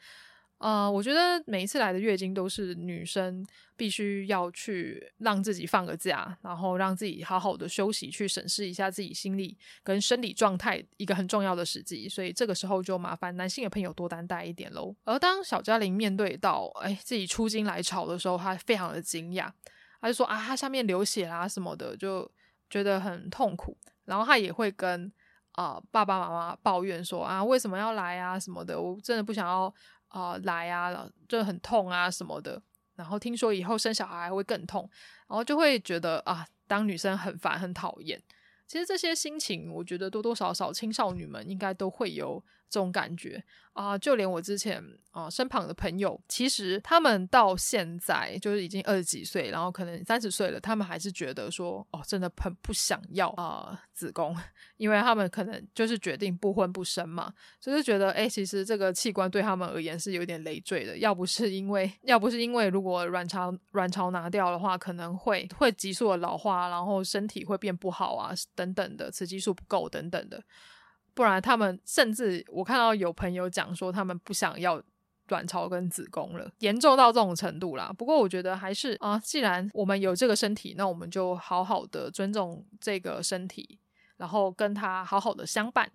呃，我觉得每一次来的月经都是女生必须要去让自己放个假，然后让自己好好的休息，去审视一下自己心理跟生理状态一个很重要的时机。所以这个时候就麻烦男性的朋友多担待一点喽。而当小嘉玲面对到哎自己出经来潮的时候，她非常的惊讶，她就说啊，她下面流血啦什么的，就觉得很痛苦。然后她也会跟啊、爸爸妈妈抱怨说啊，为什么要来啊什么的，我真的不想要。啊、来啊，就很痛啊什么的。然后听说以后生小孩会更痛，然后就会觉得啊，当女生很烦很讨厌。其实这些心情，我觉得多多少少青少女们应该都会有这种感觉啊、就连我之前啊、身旁的朋友，其实他们到现在就是已经二十几岁，然后可能三十岁了，他们还是觉得说，哦，真的很不想要啊、子宫，因为他们可能就是决定不婚不生嘛，就是觉得，哎，其实这个器官对他们而言是有点累赘的。要不是因为，要不是因为，如果卵巢卵巢拿掉的话，可能会会急速的老化，然后身体会变不好啊。等等的雌激素不够等等的，不然他们甚至我看到有朋友讲说他们不想要卵巢跟子宫了，严重到这种程度啦。不过我觉得还是啊，既然我们有这个身体，那我们就好好的尊重这个身体，然后跟他好好的相伴，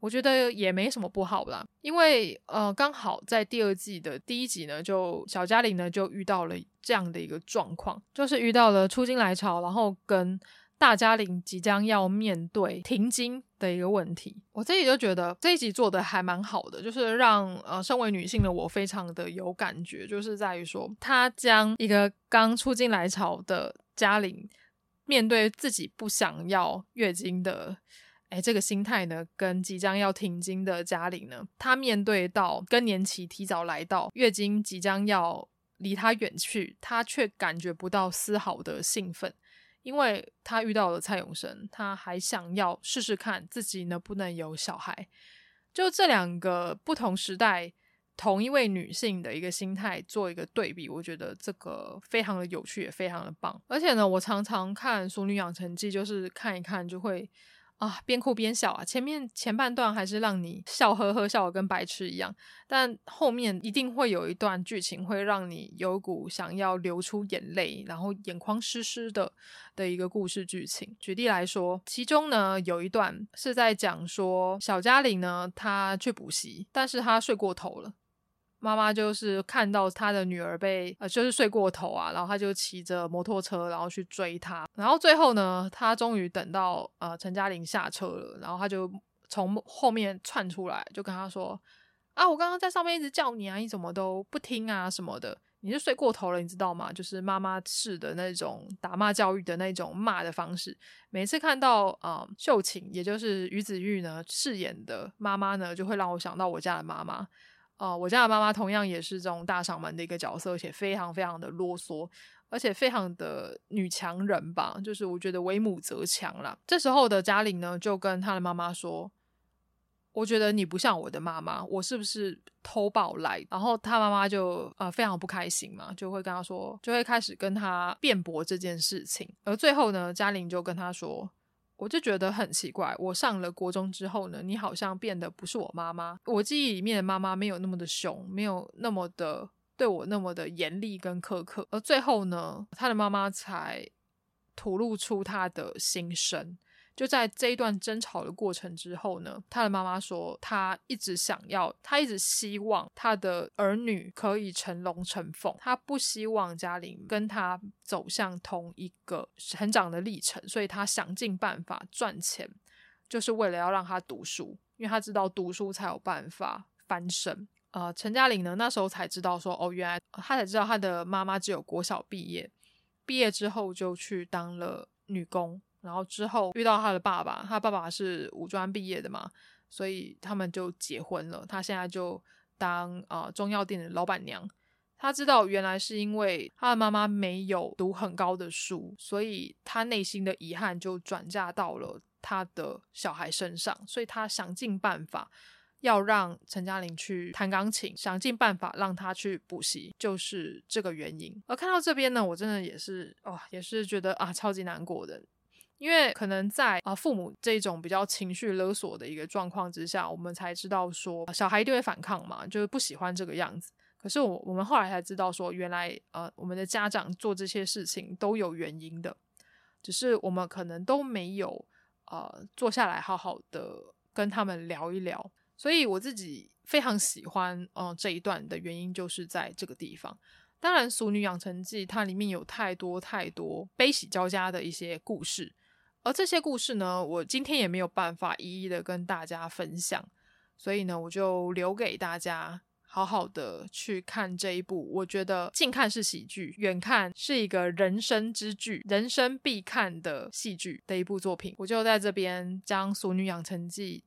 我觉得也没什么不好啦。因为呃，刚好在第二季的第一集呢，就小嘉玲呢就遇到了这样的一个状况，就是遇到了初经来潮，然后跟。大嘉玲即将要面对停经的一个问题，我自己就觉得这一集做的还蛮好的，就是让呃身为女性的我非常的有感觉，就是在于说，她将一个刚初经来潮的嘉玲面对自己不想要月经的哎这个心态呢，跟即将要停经的嘉玲呢，她面对到更年期提早来到，月经即将要离她远去，她却感觉不到丝毫的兴奋。因为他遇到了蔡永生，他还想要试试看自己能不能有小孩。就这两个不同时代，同一位女性的一个心态做一个对比，我觉得这个非常的有趣，也非常的棒。而且呢，我常常看《熟女养成记》，就是看一看就会。啊，边哭边笑啊！前面前半段还是让你笑呵呵，笑得跟白痴一样，但后面一定会有一段剧情会让你有股想要流出眼泪，然后眼眶湿湿的的一个故事剧情。举例来说，其中呢有一段是在讲说小嘉玲呢，她去补习，但是她睡过头了。妈妈就是看到她的女儿被呃，就是睡过头啊，然后她就骑着摩托车，然后去追她，然后最后呢，她终于等到呃陈嘉玲下车了，然后她就从后面窜出来，就跟她说：“啊，我刚刚在上面一直叫你啊，你怎么都不听啊什么的，你是睡过头了，你知道吗？就是妈妈式的那种打骂教育的那种骂的方式。每次看到呃秀琴，也就是于子玉呢饰演的妈妈呢，就会让我想到我家的妈妈。”哦、呃，我家的妈妈同样也是这种大嗓门的一个角色，而且非常非常的啰嗦，而且非常的女强人吧，就是我觉得为母则强啦。这时候的嘉玲呢，就跟她的妈妈说：“我觉得你不像我的妈妈，我是不是偷抱来？”然后她妈妈就呃非常不开心嘛，就会跟她说，就会开始跟她辩驳这件事情。而最后呢，嘉玲就跟她说。我就觉得很奇怪，我上了国中之后呢，你好像变得不是我妈妈。我记忆里面的妈妈没有那么的凶，没有那么的对我那么的严厉跟苛刻。而最后呢，他的妈妈才吐露出他的心声。就在这一段争吵的过程之后呢，他的妈妈说，他一直想要，他一直希望他的儿女可以成龙成凤，他不希望嘉玲跟他走向同一个成长的历程，所以他想尽办法赚钱，就是为了要让他读书，因为他知道读书才有办法翻身。呃，陈嘉玲呢，那时候才知道说，哦，原来他才知道他的妈妈只有国小毕业，毕业之后就去当了女工。然后之后遇到他的爸爸，他爸爸是五专毕业的嘛，所以他们就结婚了。他现在就当啊、呃、中药店的老板娘。他知道原来是因为他的妈妈没有读很高的书，所以他内心的遗憾就转嫁到了他的小孩身上。所以他想尽办法要让陈嘉玲去弹钢琴，想尽办法让他去补习，就是这个原因。而看到这边呢，我真的也是哇、也是觉得啊超级难过的。因为可能在啊父母这种比较情绪勒索的一个状况之下，我们才知道说小孩一定会反抗嘛，就是不喜欢这个样子。可是我我们后来才知道说，原来呃我们的家长做这些事情都有原因的，只是我们可能都没有呃坐下来好好的跟他们聊一聊。所以我自己非常喜欢嗯、这一段的原因就是在这个地方。当然，《俗女养成记》它里面有太多太多悲喜交加的一些故事。而这些故事呢，我今天也没有办法一一的跟大家分享，所以呢，我就留给大家好好的去看这一部。我觉得近看是喜剧，远看是一个人生之剧，人生必看的戏剧的一部作品。我就在这边将《俗女养成记》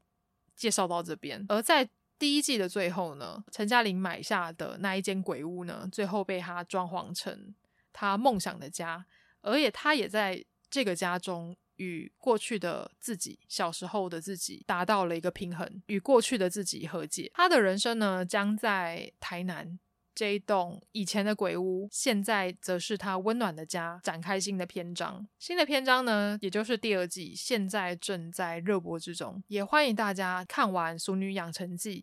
介绍到这边。而在第一季的最后呢，陈嘉玲买下的那一间鬼屋呢，最后被他装潢成他梦想的家，而且他也在这个家中。与过去的自己，小时候的自己达到了一个平衡，与过去的自己和解。他的人生呢，将在台南这一栋以前的鬼屋，现在则是他温暖的家，展开新的篇章。新的篇章呢，也就是第二季，现在正在热播之中。也欢迎大家看完《俗女养成记》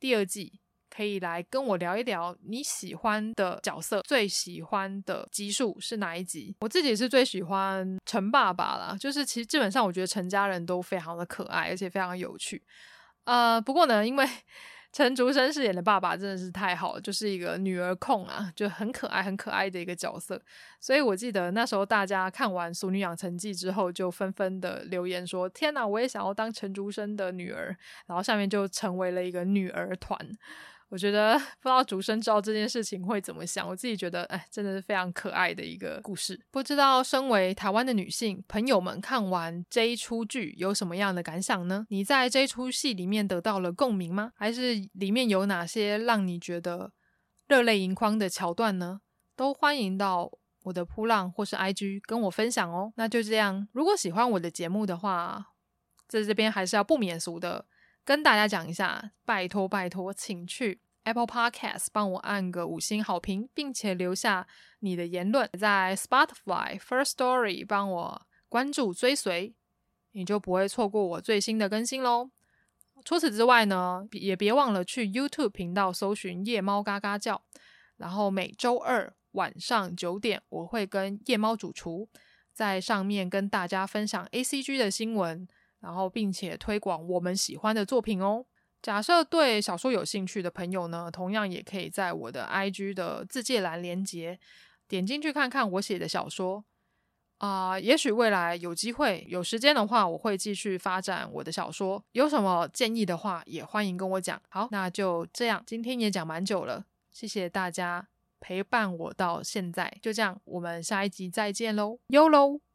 第二季。可以来跟我聊一聊你喜欢的角色，最喜欢的集数是哪一集？我自己是最喜欢陈爸爸啦，就是其实基本上我觉得陈家人都非常的可爱，而且非常有趣。呃，不过呢，因为 陈竹生饰演的爸爸真的是太好了，就是一个女儿控啊，就很可爱、很可爱的一个角色。所以我记得那时候大家看完《俗女养成记》之后，就纷纷的留言说：“天哪，我也想要当陈竹生的女儿。”然后下面就成为了一个女儿团。我觉得 不知道竹生知道这件事情会怎么想，我自己觉得，哎，真的是非常可爱的一个故事。不知道身为台湾的女性朋友们看完这一出剧有什么样的感想呢？你在这出戏里面得到了共鸣吗？还是里面有哪些让你觉得热泪盈眶的桥段呢？都欢迎到我的噗浪或是 IG 跟我分享哦。那就这样，如果喜欢我的节目的话，在这边还是要不免俗的。跟大家讲一下，拜托拜托，请去 Apple Podcast 帮我按个五星好评，并且留下你的言论。在 Spotify First Story 帮我关注追随，你就不会错过我最新的更新喽。除此之外呢，也别忘了去 YouTube 频道搜寻夜猫嘎嘎叫，然后每周二晚上九点，我会跟夜猫主厨在上面跟大家分享 ACG 的新闻。然后，并且推广我们喜欢的作品哦。假设对小说有兴趣的朋友呢，同样也可以在我的 IG 的自介栏连接，点进去看看我写的小说啊、也许未来有机会、有时间的话，我会继续发展我的小说。有什么建议的话，也欢迎跟我讲。好，那就这样，今天也讲蛮久了，谢谢大家陪伴我到现在。就这样，我们下一集再见喽，哟喽。